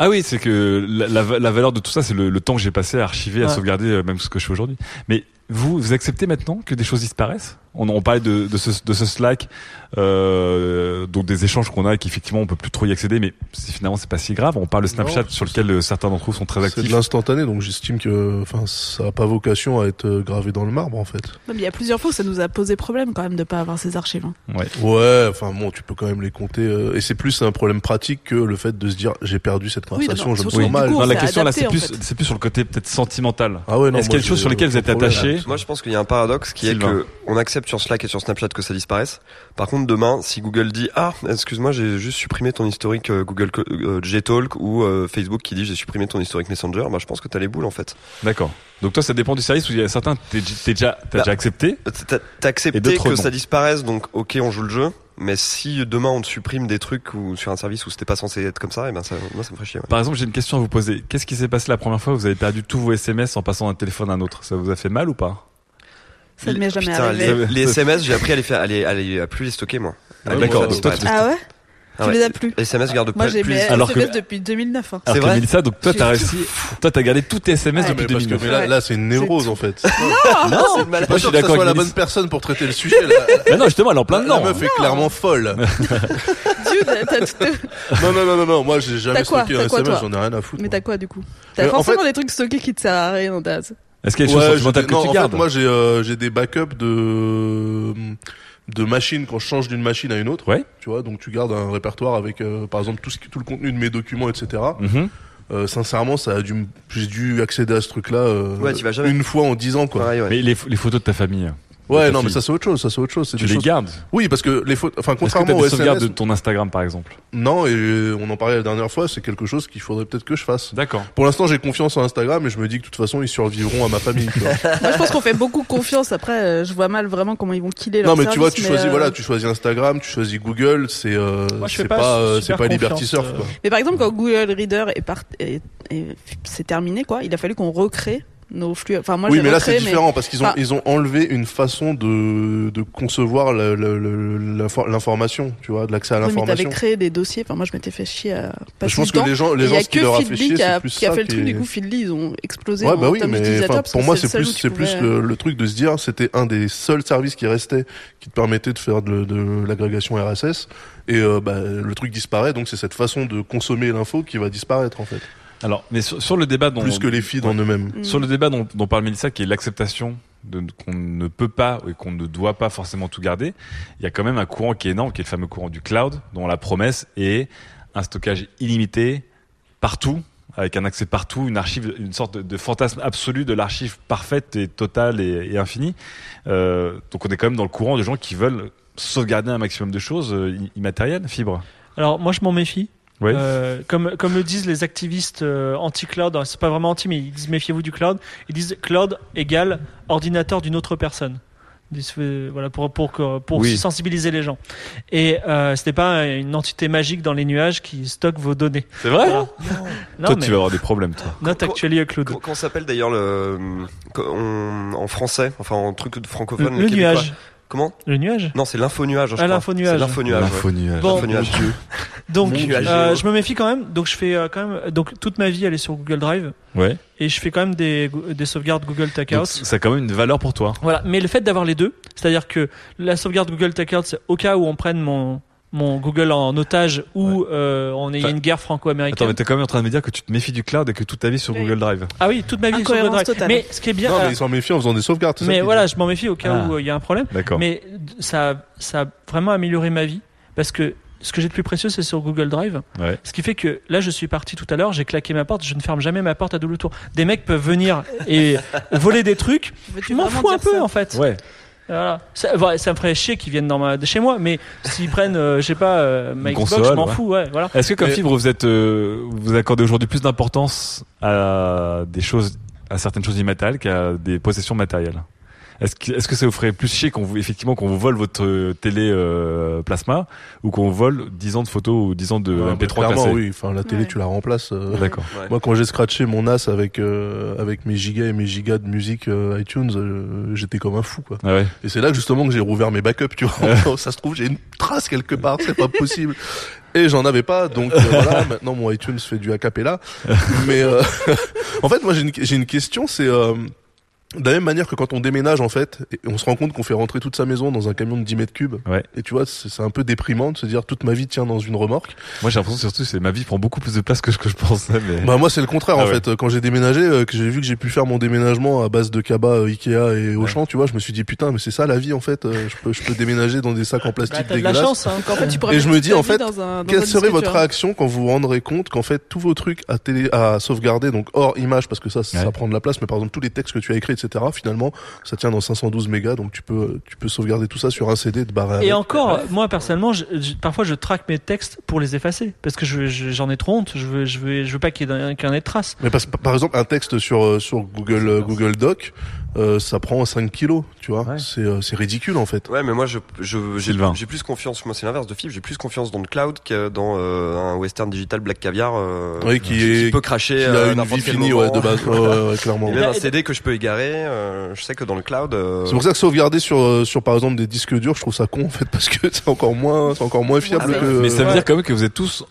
Ah oui, c'est que la, la, la valeur de tout ça, c'est le, le temps que j'ai passé à archiver, à sauvegarder euh, même ce que je fais aujourd'hui. Mais vous, vous acceptez maintenant que des choses disparaissent? On, on parlait de, de, ce, de ce Slack, euh, donc des échanges qu'on a et qu'effectivement on peut plus trop y accéder, mais c'est- finalement c'est pas si grave. On parle de Snapchat Non, sur lequel euh, certains d'entre vous sont très C'est de actifs. l'instantané, donc j'estime que enfin, ça n'a pas vocation à être euh, gravé dans le marbre en fait. Non, mais il y a plusieurs fois que ça nous a posé problème quand même de pas avoir ces archives. hein. Ouais. Ouais, enfin bon, tu peux quand même les compter. euh, et c'est plus un problème pratique que le fait de se dire j'ai perdu cette Oui, conversation, non, je me sens mal. coup, Non, on la question là, c'est en plus, fait. c'est plus sur le côté peut-être sentimental. Ah ouais, non, Est-ce qu'il y a moi, des choses j'ai sur lesquelles vous êtes attaché Moi, je pense qu'il y a un paradoxe qui Sylvain. est que on accepte sur Slack et sur Snapchat que ça disparaisse. Par contre, demain, si Google dit Ah, excuse-moi, j'ai juste supprimé ton historique euh, Google euh, Gtalk ou euh, Facebook qui dit j'ai supprimé ton historique Messenger. Bah, je pense que t'as les boules en fait. D'accord. Donc toi, ça dépend du service où il y a certains, t'es déjà, t'as Bah, déjà accepté. T'as accepté que non. ça disparaisse, donc ok, on joue le jeu. Mais si demain on te supprime des trucs ou sur un service où c'était pas censé être comme ça, et ben ça, moi ça me ferait chier. ouais. Par exemple, j'ai une question à vous poser. Qu'est-ce qui s'est passé la première fois où vous avez perdu tous vos SMS en passant d'un téléphone à un autre? Ça vous a fait mal ou pas? Ça ne m'est jamais Putain, arrivé. les, les SMS, j'ai appris à les faire, à les, à les- à plus les stocker moi. Ah, d'accord. disparaître. Ah ouais? Tu ouais. les as plus Les SMS, garde Moi pas j'ai plus. mes Alors que- SMS depuis 2009. hein. Alors que vrai Mélissa, donc toi, J'ai t'as réussi. Toi, t'as gardé tous tes SMS Ouais. depuis mais parce que 2009. mais là, Ouais. là c'est une névrose en fait. Non, c'est une Je suis pas sûr que d'accord avec la Mélissa. bonne personne pour traiter le sujet. Là. Mais non, justement, elle est en plein La dedans. meuf est clairement folle. Dieu, t'as- t'as tout- Non, non, non, non, non. Moi, j'ai jamais quoi stocké T'as un quoi, SMS, toi j'en ai rien à foutre. Mais moi. t'as quoi du coup T'as Euh, en forcément fait- des trucs stockés qui te servent à rien ta Est-ce qu'il y a des choses Ouais, sentimentales j'ai- que non, tu en gardes fait, moi, j'ai euh, j'ai des backups de de machines quand je change d'une machine à une autre. Ouais. Tu vois, donc tu gardes un répertoire avec, euh, par exemple, tout, ce qui- tout le contenu de mes documents, etc. Mhm. Euh, sincèrement, ça a dû, j'ai dû accéder à ce truc-là euh, Ouais, tu vas jamais. une fois en dix ans, quoi. Pareil, ouais. Mais les, les photos de ta famille, Ouais, non, mais ça c'est autre chose, ça c'est autre chose. C'est tu des les choses- gardes Oui, parce que les photos, enfin Est-ce que contrairement des sauvegardes SMS, de ton Instagram, par exemple non, et euh, on en parlait la dernière fois, c'est quelque chose qu'il faudrait peut-être que je fasse. D'accord. Pour l'instant, j'ai confiance en Instagram et je me dis que de toute façon, ils survivront à ma famille. tu vois. Moi je pense qu'on fait beaucoup confiance. Après, euh, je vois mal vraiment comment ils vont killer leur non, mais tu vois, tu choisis, euh, voilà, tu choisis Instagram, tu choisis Google, c'est euh, c'est pas c'est pas Liberty Surf, euh, quoi. Mais par exemple, quand Google Reader est, part... est... est- c'est terminé, quoi, il a fallu qu'on recrée nos flux. Enfin, moi, oui, mais là c'est différent parce qu'ils ont Enfin- ils ont enlevé une façon de de concevoir l'information, tu vois, de l'accès à Oui, mais t'avais l'information. créé des dossiers. Enfin, moi, je m'étais fait chier à passer Je pense que les gens, les gens, ce qui leur a fait chier, c'est plus qui a fait le truc. Du coup, Feedly, ils ont explosé Ouais, bah oui, mais pour moi, c'est plus, c'est plus pouvais- le, truc de se dire, c'était un des seuls services qui restait, qui te permettait de faire de, de l'agrégation RSS, et euh, bah, le truc disparaît, donc c'est cette façon de consommer l'info qui va disparaître en fait, Alors, mais sur, sur le débat dont plus que les feeds en eux-mêmes. Mm. Sur le débat dont, dont parle Mélissa, qui est l'acceptation de qu'on ne peut pas et qu'on ne doit pas forcément tout garder, il y a quand même un courant qui est énorme, qui est le fameux courant du cloud, dont la promesse est un stockage illimité partout, avec un accès partout, une archive, une sorte de, de fantasme absolu de l'archive parfaite et totale et, et infinie. Euh, donc on est quand même dans le courant de gens qui veulent sauvegarder un maximum de choses euh, immatérielles, fibre. Alors moi je m'en méfie. Euh, comme comme le disent les activistes euh, anti-cloud, alors, c'est pas vraiment anti, mais ils disent méfiez-vous du cloud. Ils disent cloud égale ordinateur d'une autre personne. Disent, euh, voilà pour pour pour Oui. sensibiliser les gens. Et euh, c'était pas une entité magique dans les nuages qui stocke vos données. C'est vrai Voilà. Non, Toi, mais tu vas avoir des problèmes, toi. not Quand- actually a cloud. Comment comment s'appelle d'ailleurs le on- en français, enfin en truc de francophone le nuage. Comment Le nuage. Non, c'est l'info-nuage. je Ah, crois. l'info-nuage. C'est l'info-nuage. L'info-nuage. Bon. L'info-nuage. Donc, euh, je me méfie quand même. Donc, je fais euh, quand même. Donc, toute ma vie, elle est sur Google Drive. Ouais. Et je fais quand même des, des sauvegardes Google Takeout. ça a quand même une valeur pour toi. Voilà. Mais le fait d'avoir les deux, c'est-à-dire que la sauvegarde Google Takeout, c'est au cas où on prenne mon, mon Google en otage ou euh, on ait Enfin, une guerre Attends, franco-américaine. mais t'es quand même en train de me dire que tu te méfies du cloud et que toute ta vie sur Oui. Google Drive. Ah oui, toute ma vie est sur Google Drive. totale. Mais ce qui est bien. Non, euh, mais ils s'en méfient en faisant des sauvegardes. ça mais qu'ils voilà, je m'en méfie au cas Ah. où euh, il y a un problème. D'accord. Mais ça, ça a vraiment amélioré ma vie parce que ce que j'ai de plus précieux, c'est sur Google Drive. Ouais. Ce qui fait que là, je suis parti tout à l'heure, j'ai claqué ma porte, je ne ferme jamais ma porte à double tour. Des mecs peuvent venir et voler des trucs. Je m'en fous un peu ça en fait. Ouais. Voilà. Ça, ouais, ça me ferait chier qu'ils viennent dans ma, de chez moi, mais s'ils prennent, euh, je sais pas, euh, ma Une Xbox, console, je m'en ouais. fous. Ouais, voilà. Est-ce que comme Mais- fibre, vous êtes, euh, vous accordez aujourd'hui plus d'importance à des choses, à certaines choses immatérielles qu'à des possessions matérielles? Est-ce que, est-ce que ça vous ferait plus chier qu'on vous, effectivement, qu'on vous vole votre télé euh, plasma ou qu'on vous vole 10 ans de photos ou 10 ans de Ouais, bah, MP3 clairement, classés oui. Enfin, la télé, Ouais. tu la remplaces. euh, D'accord. Ouais. Moi, quand j'ai scratché mon NAS avec euh, avec mes gigas et mes gigas de musique euh, iTunes, euh, j'étais comme un fou, quoi. Ah ouais. Et c'est là justement que j'ai rouvert mes backups, tu vois. ça se trouve, j'ai une trace quelque part, c'est pas possible. Et j'en avais pas, donc euh, voilà. Maintenant, mon iTunes fait du a cappella. Mais euh, en fait, moi, j'ai une, j'ai une question, c'est euh, de la même manière que quand on déménage, en fait, et on se rend compte qu'on fait rentrer toute sa maison dans un camion de 10 mètres cubes. Ouais. Et tu vois, c'est c'est un peu déprimant de se dire toute ma vie tient dans une remorque. Moi, j'ai l'impression surtout, c'est ma vie prend beaucoup plus de place que ce que je pensais. Mais... Bah moi c'est le contraire Ah en ouais. fait. Quand j'ai déménagé, euh, que j'ai vu que j'ai pu faire mon déménagement à base de cabas, euh, Ikea et Auchan, tu vois, je me suis dit putain mais c'est ça la vie en fait. Euh, je peux je peux déménager dans des sacs en Bah, plastique t'as de la dégueulasses. chance, hein. En fait, tu pourrais Et je me dis, en fait, dans un- dans Quelle serait votre réaction quand vous vous rendrez compte qu'en fait tous vos trucs à télé à sauvegarder donc hors image parce que ça ça prend de la place mais par exemple tous les textes que tu as écrits etc. Finalement, ça tient dans 512 mégas, donc tu peux tu peux sauvegarder tout ça sur un CD de barre. Et encore, moi personnellement, je- je- parfois je traque mes textes pour les effacer parce que je- je- j'en ai trop honte. Je veux, je veux, je veux pas qu'il y y en ait de traces. Mais parce- par exemple, un texte sur euh, sur Google euh, Google Doc, euh, ça prend 5 kilos, tu vois. Ouais. C'est euh, c'est ridicule en fait. Ouais, mais moi, je, je, j'ai, Sylvain. j'ai plus confiance. Moi, c'est l'inverse de Fib. J'ai plus confiance dans le cloud que dans euh, un western digital Black Caviar. Euh, Oui, qui est peut cracher qui a euh, une vie finie, ouais, de base, ouais, clairement. Et même un CD que je peux égarer, euh, je sais que dans le cloud. euh, C'est pour ça que sauvegarder sur euh, sur par exemple des disques durs, je trouve ça con en fait parce que c'est encore moins c'est encore moins fiable Ah, mais- que. Mais ça veut Ouais. dire quand même que vous êtes tous,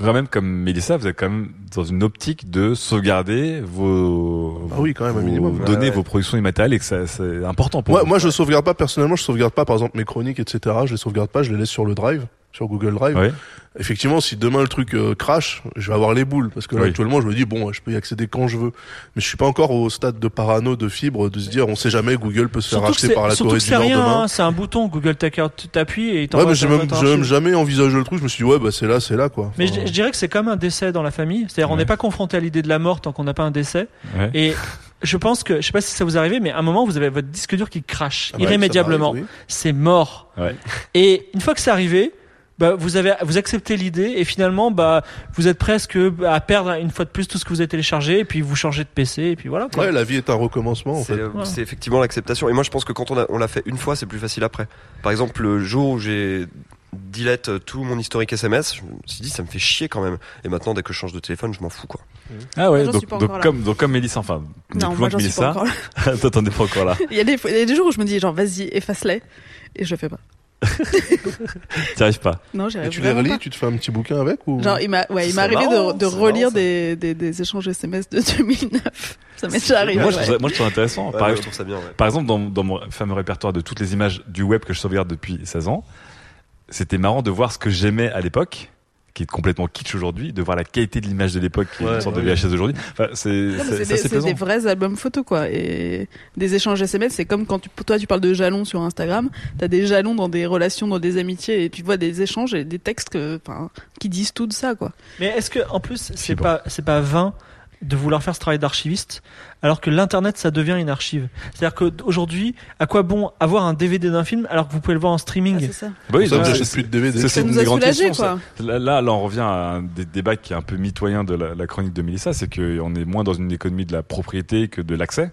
quand même comme Mélissa, vous êtes quand même dans une optique de sauvegarder vos, Ah oui, quand même, vos minimum. données, Ouais, ouais. vos productions immatérielles et que ça, c'est important pour Ouais, vous. moi je sauvegarde pas personnellement, je sauvegarde pas par exemple mes chroniques etc. Je les sauvegarde pas, je les laisse sur le Drive, sur Google Drive. Ouais. Effectivement, si demain le truc euh, crash, je vais avoir les boules parce que là Oui. actuellement je me dis bon, je peux y accéder quand je veux, mais je suis pas encore au stade de parano de fibre de se dire on sait jamais Google peut se faire Surtout racheter par la surtout Corée que du c'est Nord rien. demain. hein, c'est un bouton Google t'appuies et il Ouais, mais j'ai même, même jamais envisagé le truc. Je me suis dit, ouais, bah, c'est là, c'est là, quoi. Mais je, je dirais que c'est comme un décès dans la famille. C'est-à-dire, on n'est pas confronté à l'idée de la mort tant qu'on n'a pas un décès. Ouais. Et je pense que, je sais pas si ça vous arrive, mais à un moment, vous avez votre disque dur qui crache ah bah, irrémédiablement. C'est mort. Ouais. Et une fois que c'est arrivé, bah, vous avez, vous acceptez l'idée et finalement, bah, vous êtes presque à perdre une fois de plus tout ce que vous avez téléchargé et puis vous changez de PC et puis voilà. Quoi. Ouais, la vie est un recommencement, en C'est, fait. euh, c'est effectivement l'acceptation. Et moi, je pense que quand on, a- on l'a fait une fois, c'est plus facile après. Par exemple, le jour où j'ai delete euh, tout mon historique SMS, je me suis dit, ça me fait chier quand même. Et maintenant, dès que je change de téléphone, je m'en fous, quoi. Ah ouais, donc, comme, donc comme Mélissa, enfin, Non, plus moi loin que j'en suis pas Mélissa. encore là. Toi, t'en es pas encore là. Il y, a des, il y a des jours où je me dis genre vas-y efface-les et je le fais pas. T'y arrives pas. Non, j'y Et arrive tu les relis, pas. tu te fais un petit bouquin avec ou Genre il m'a ouais, il m'est arrivé marrant, de, relire marrant, des, des, des échanges SMS de 2009. Ça m'est déjà arrivé. moi, je ouais. trouve ça, moi, je trouve ça intéressant. Ouais, Par je exemple, trouve ça bien, ouais. Par exemple, dans, dans mon fameux répertoire de toutes les images du web que je sauvegarde depuis 16 ans, c'était marrant de voir ce que j'aimais à l'époque, qui est complètement kitsch aujourd'hui, de voir la qualité de l'image de l'époque, qui est Ouais, une sorte ouais. de VHS d'aujourd'hui. Enfin, c'est des, des vrais albums photos quoi et des échanges SMS c'est comme quand tu, toi tu parles de jalons sur Instagram t'as des jalons dans des relations dans des amitiés et tu vois des échanges et des textes que, qui disent tout de ça quoi Mais est-ce que, en plus, c'est C'est bon. pas, c'est pas vain de vouloir faire ce travail d'archiviste, alors que l'internet ça devient une archive. C'est-à-dire qu'aujourd'hui, à quoi bon avoir un DVD d'un film alors que vous pouvez le voir en streaming Ah, c'est ça Bah oui, ça, c'est- plus de DVD. c'est- ça une nous a ça. quoi Là, là, on revient à un des débats qui est un peu mitoyen de la, la chronique de Mélissa, c'est qu'on est moins dans une économie de la propriété que de l'accès.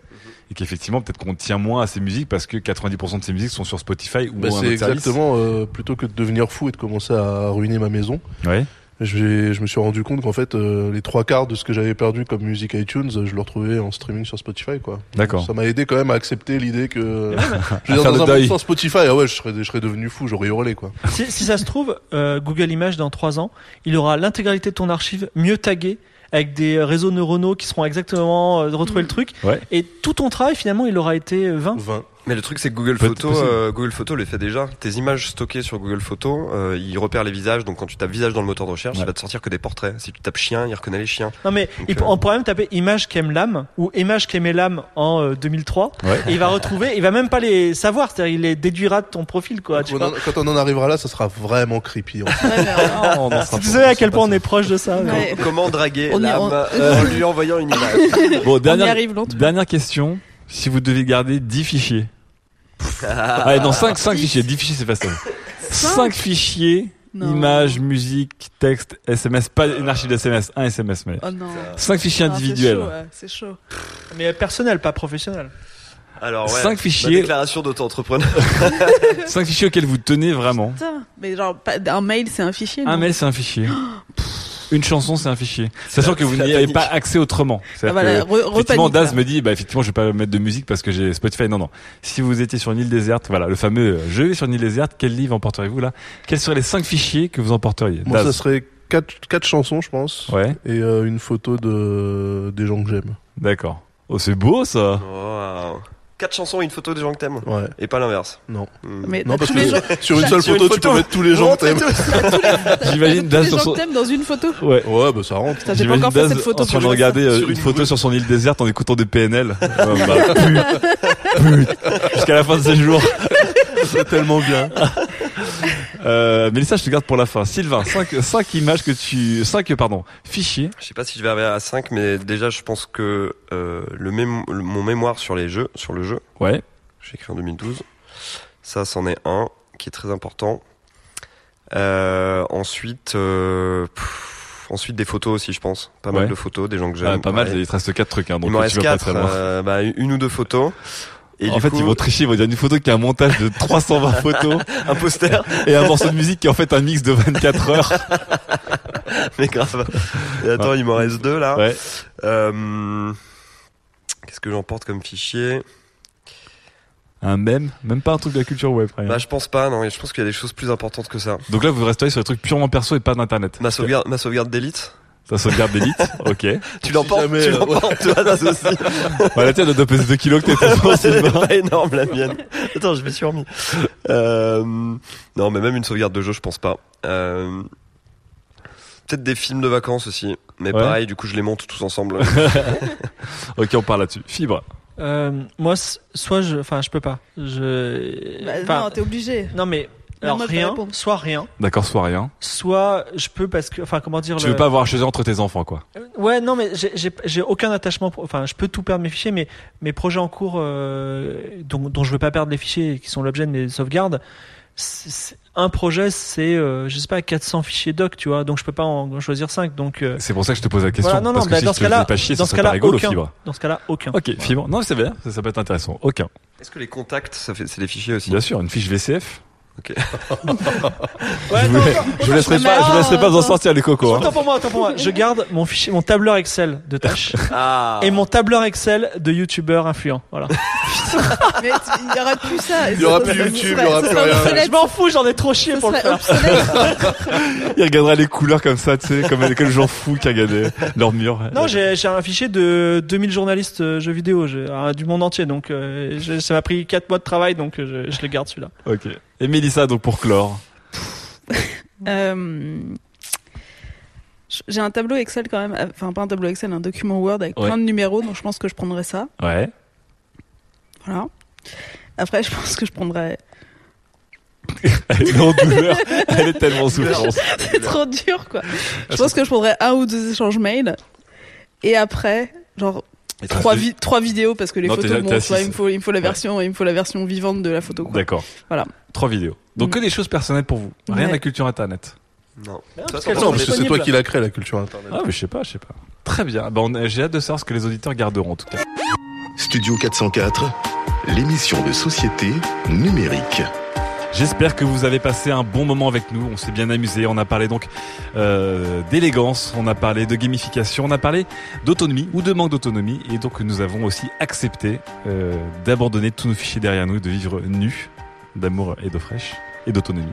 Et qu'effectivement, peut-être qu'on tient moins à ces musiques parce que 90% de ces musiques sont sur Spotify ou Bah, un c'est exactement euh, plutôt que de devenir fou et de commencer à ruiner ma maison. Ouais. Je, je me suis rendu compte qu'en fait euh, les trois quarts de ce que j'avais perdu comme musique iTunes, je le retrouvais en streaming sur Spotify quoi. D'accord. Ça m'a aidé quand même à accepter l'idée que je veux dire, faire dans le un monde sans Spotify, ah ouais, je serais, je serais devenu fou, j'aurais hurlé quoi. si, si ça se trouve, euh, Google Images dans 3 ans, il aura l'intégralité de ton archive mieux taguée avec des réseaux neuronaux qui seront exactement euh, retrouver le truc Ouais. et tout ton travail finalement il aura été vain 20. Mais le truc c'est que Google possible. euh, Google Photos le fait déjà. Tes images stockées sur Google Photos, euh, il repère les visages. Donc quand tu tapes visage dans le moteur de recherche, Ouais. il va te sortir que des portraits. Si tu tapes chien, il reconnaît les chiens. non mais Donc, il, peut- euh, on pourrait même taper image qui aime l'âme ou image qui aimait l'âme en euh, 2003 Ouais. et il va retrouver il va même pas les savoir c'est-à-dire il les déduira de ton profil quoi tu Quand vois on, quand on en arrivera là, ça sera vraiment creepy. en fait. Ouais, mais, euh, Oh, on à quel point on est proche de ça Ouais. Comment draguer l'âme euh, en lui envoyant une image? Bon, on y dernière, arrive lentement dernière question. Si vous devez garder 10 fichiers. Allez, non, 5, 5 fichiers. 10 fichiers, c'est facile. 5 fichiers, Non. images, musique, texte, SMS. Pas une archive d'SMS, un SMS, mais. oh non 5 fichiers Ah, c'est individuels. chaud, ouais, c'est chaud mais personnel pas professionnel Alors ouais. 5 Ma fichiers, déclaration d'auto-entrepreneur. 5 fichiers auxquels vous tenez vraiment. Putain, mais genre un mail c'est un fichier Un mail, c'est un fichier. Une chanson, c'est un fichier. Sachant que vous n'y avez pas accès autrement. Ah, que, effectivement, Daz me dit, bah, effectivement, je vais pas mettre de musique parce que j'ai Spotify. Non, non. Si vous étiez sur une île déserte, voilà, le fameux, euh, je vais sur une île déserte, quel livre emporterez-vous là? Quels seraient les 5 fichiers que vous emporteriez? Moi, ça serait quatre, quatre chansons, je pense, Ouais, et euh, une photo de des gens que j'aime. d'accord. Oh, c'est beau, ça. Wow. Quatre chansons et une photo des gens que t'aimes. Ouais. Et pas l'inverse. Non. Hmm. mais Non, parce tous les que gens sur une seule Sur une photo, tu peux mettre tous les gens que t'aimes. J'imagine tous Daz les sur gens son, que t'aimes dans une photo ouais. Ouais, bah ça rentre. J'ai pas J'imagine encore fait Daz cette photo en train de regarder euh, une une photo sur son île déserte en écoutant des PNL. Bah. Jusqu'à la fin de ses jours. C'est tellement bien. Euh, Mélissa, je te garde pour la fin. Sylvain, 5 images que tu, 5 pardon, fichiers. Je sais pas si je vais arriver à 5, mais déjà, je pense que euh, le, mémo- le- mon mémoire sur les jeux, sur le jeu, Ouais. j'ai écrit en 2012, ça, c'en est un qui est très important. Euh, ensuite, euh, pff, ensuite des photos aussi, je pense. Pas Ouais. mal de photos, des gens que j'aime. Ah, pas mal, il te reste 4 trucs, hein, donc Il m'en reste vas pas 4, très loin. euh, bah, une ou deux photos. Et en du fait, coup, ils vont tricher, ils vont dire une photo qui a un montage de 320 photos un poster, et un morceau de musique qui est en fait un mix de 24 heures. mais grave. Et attends, il m'en reste deux là. Ouais. Euh, Qu'est-ce que j'emporte comme fichier? Un mème, même pas un truc de la culture web. rien. Bah, je pense pas, non. Je pense qu'il y a des choses plus importantes que ça. Donc là, vous restez sur des trucs purement perso et pas d'internet. Ma sauvegarde, ma sauvegarde d'élite? Ça sauvegarde d'élite, ok. Tu l'emportes, jamais, tu l'emportes, toi, ça aussi. Bah, la tienne, elle doit peser 2 kilos que t'es pour C'est pas énorme la mienne. Attends, je m'y suis remis. Euh, non, mais même une sauvegarde de jeu, je pense pas. Euh, Peut-être des films de vacances aussi. Mais Ouais. pareil, du coup, je les monte tous ensemble. Ok, on parle là-dessus. Fibre. Euh, moi, soit je, enfin, je peux pas. Je, Bah, non, t'es obligé. non, mais alors rien, soit rien, D'accord, soit rien. soit je peux parce que, enfin, comment dire Tu le- veux pas avoir à choisir entre tes enfants, quoi. Ouais, non, mais j'ai- aucun attachement. pour- Enfin, je peux tout perdre mes fichiers, mais mes projets en cours euh, dont, dont je veux pas perdre les fichiers qui sont l'objet de mes sauvegardes. un projet, c'est, euh, je sais pas, 400 fichiers doc, tu vois, donc je peux pas en choisir 5. Donc, euh, C'est pour ça que je te pose la question. voilà, non, non, parce que bah, dans ce cas-là, pas chier, dans ça ce cas-là, rigolo, aucun. fibre. Dans ce cas-là, aucun. Ok, fibre. Non, c'est bien, ça, ça peut être intéressant. Aucun. Est-ce que les contacts, ça fait, c'est des fichiers aussi? Bien sûr, une fiche VCF. Ok. Ouais, je, attends, vous, attends, je vous laisserai pas, je vous laisserai pas vous en attends. sortir les cocos. hein. Autant pour moi, autant pour moi. Je garde mon fichier, mon tableur Excel de tâches Ah. et mon tableur Excel de youtubeur influent. Voilà. Mais il y aura plus ça. Il y aura plus YouTube, il y aura plus rien. obsolète. Je m'en fous, j'en ai trop chié pour le faire. Il regardera les couleurs comme ça, tu sais, comme les gens fous qui regardaient leur mur. Non, j'ai un fichier de 2000 journalistes euh, jeux vidéo euh, du monde entier, donc euh, je- ça m'a pris 4 mois de travail, donc je, je le garde celui-là. Ok. Et Mélissa, donc pour clore. Euh, J'ai un tableau Excel quand même, enfin pas un tableau Excel, un document Word avec Ouais. plein de numéros, donc je pense que je prendrais ça. Ouais. Voilà. Après, je pense que je prendrais. Elle est en douleur. Elle est tellement en souffrance. C'est trop dur, quoi. Je pense que je prendrais un ou deux échanges mail. Et après, genre trois, vi- trois vidéos parce que les Non, photos, bon, six. il me faut, il me faut la Ouais. version, il me faut la version vivante de la photo. D'accord. Voilà. Trois vidéos. Donc Mm. que des choses personnelles pour vous. Rien Ouais. de la culture internet. Non. sont Non, ça, parce que c'est toi qui l'as créé, la culture internet. Ah, mais je sais pas, je sais pas. Très bien. Bah, j'ai hâte de savoir ce que les auditeurs garderont en tout cas. Studio 404, l'émission de société numérique. J'espère que vous avez passé un bon moment avec nous. On s'est bien amusé. On a parlé donc euh, d'élégance, on a parlé de gamification, on a parlé d'autonomie ou de manque d'autonomie. Et donc nous avons aussi accepté euh, d'abandonner tous nos fichiers derrière nous, de vivre nus d'amour et d'eau fraîche et d'autonomie.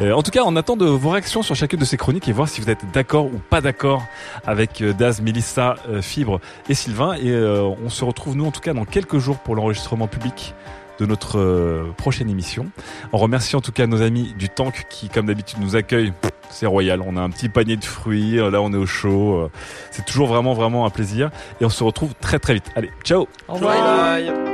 Euh, en tout cas, on attend de vos réactions sur chacune de ces chroniques et voir si vous êtes d'accord ou pas d'accord avec euh, Daz, Mélissa, euh, Fibre et Sylvain. Et euh, on se retrouve nous en tout cas dans quelques jours pour l'enregistrement public de notre euh, prochaine émission. On remercie en tout cas nos amis du Tank qui, comme d'habitude, nous accueillent. C'est royal. On a un petit panier de fruits. Là, on est au chaud. Euh, C'est toujours vraiment, vraiment un plaisir. Et on se retrouve très, très vite. Allez, ciao Au revoir. Bye.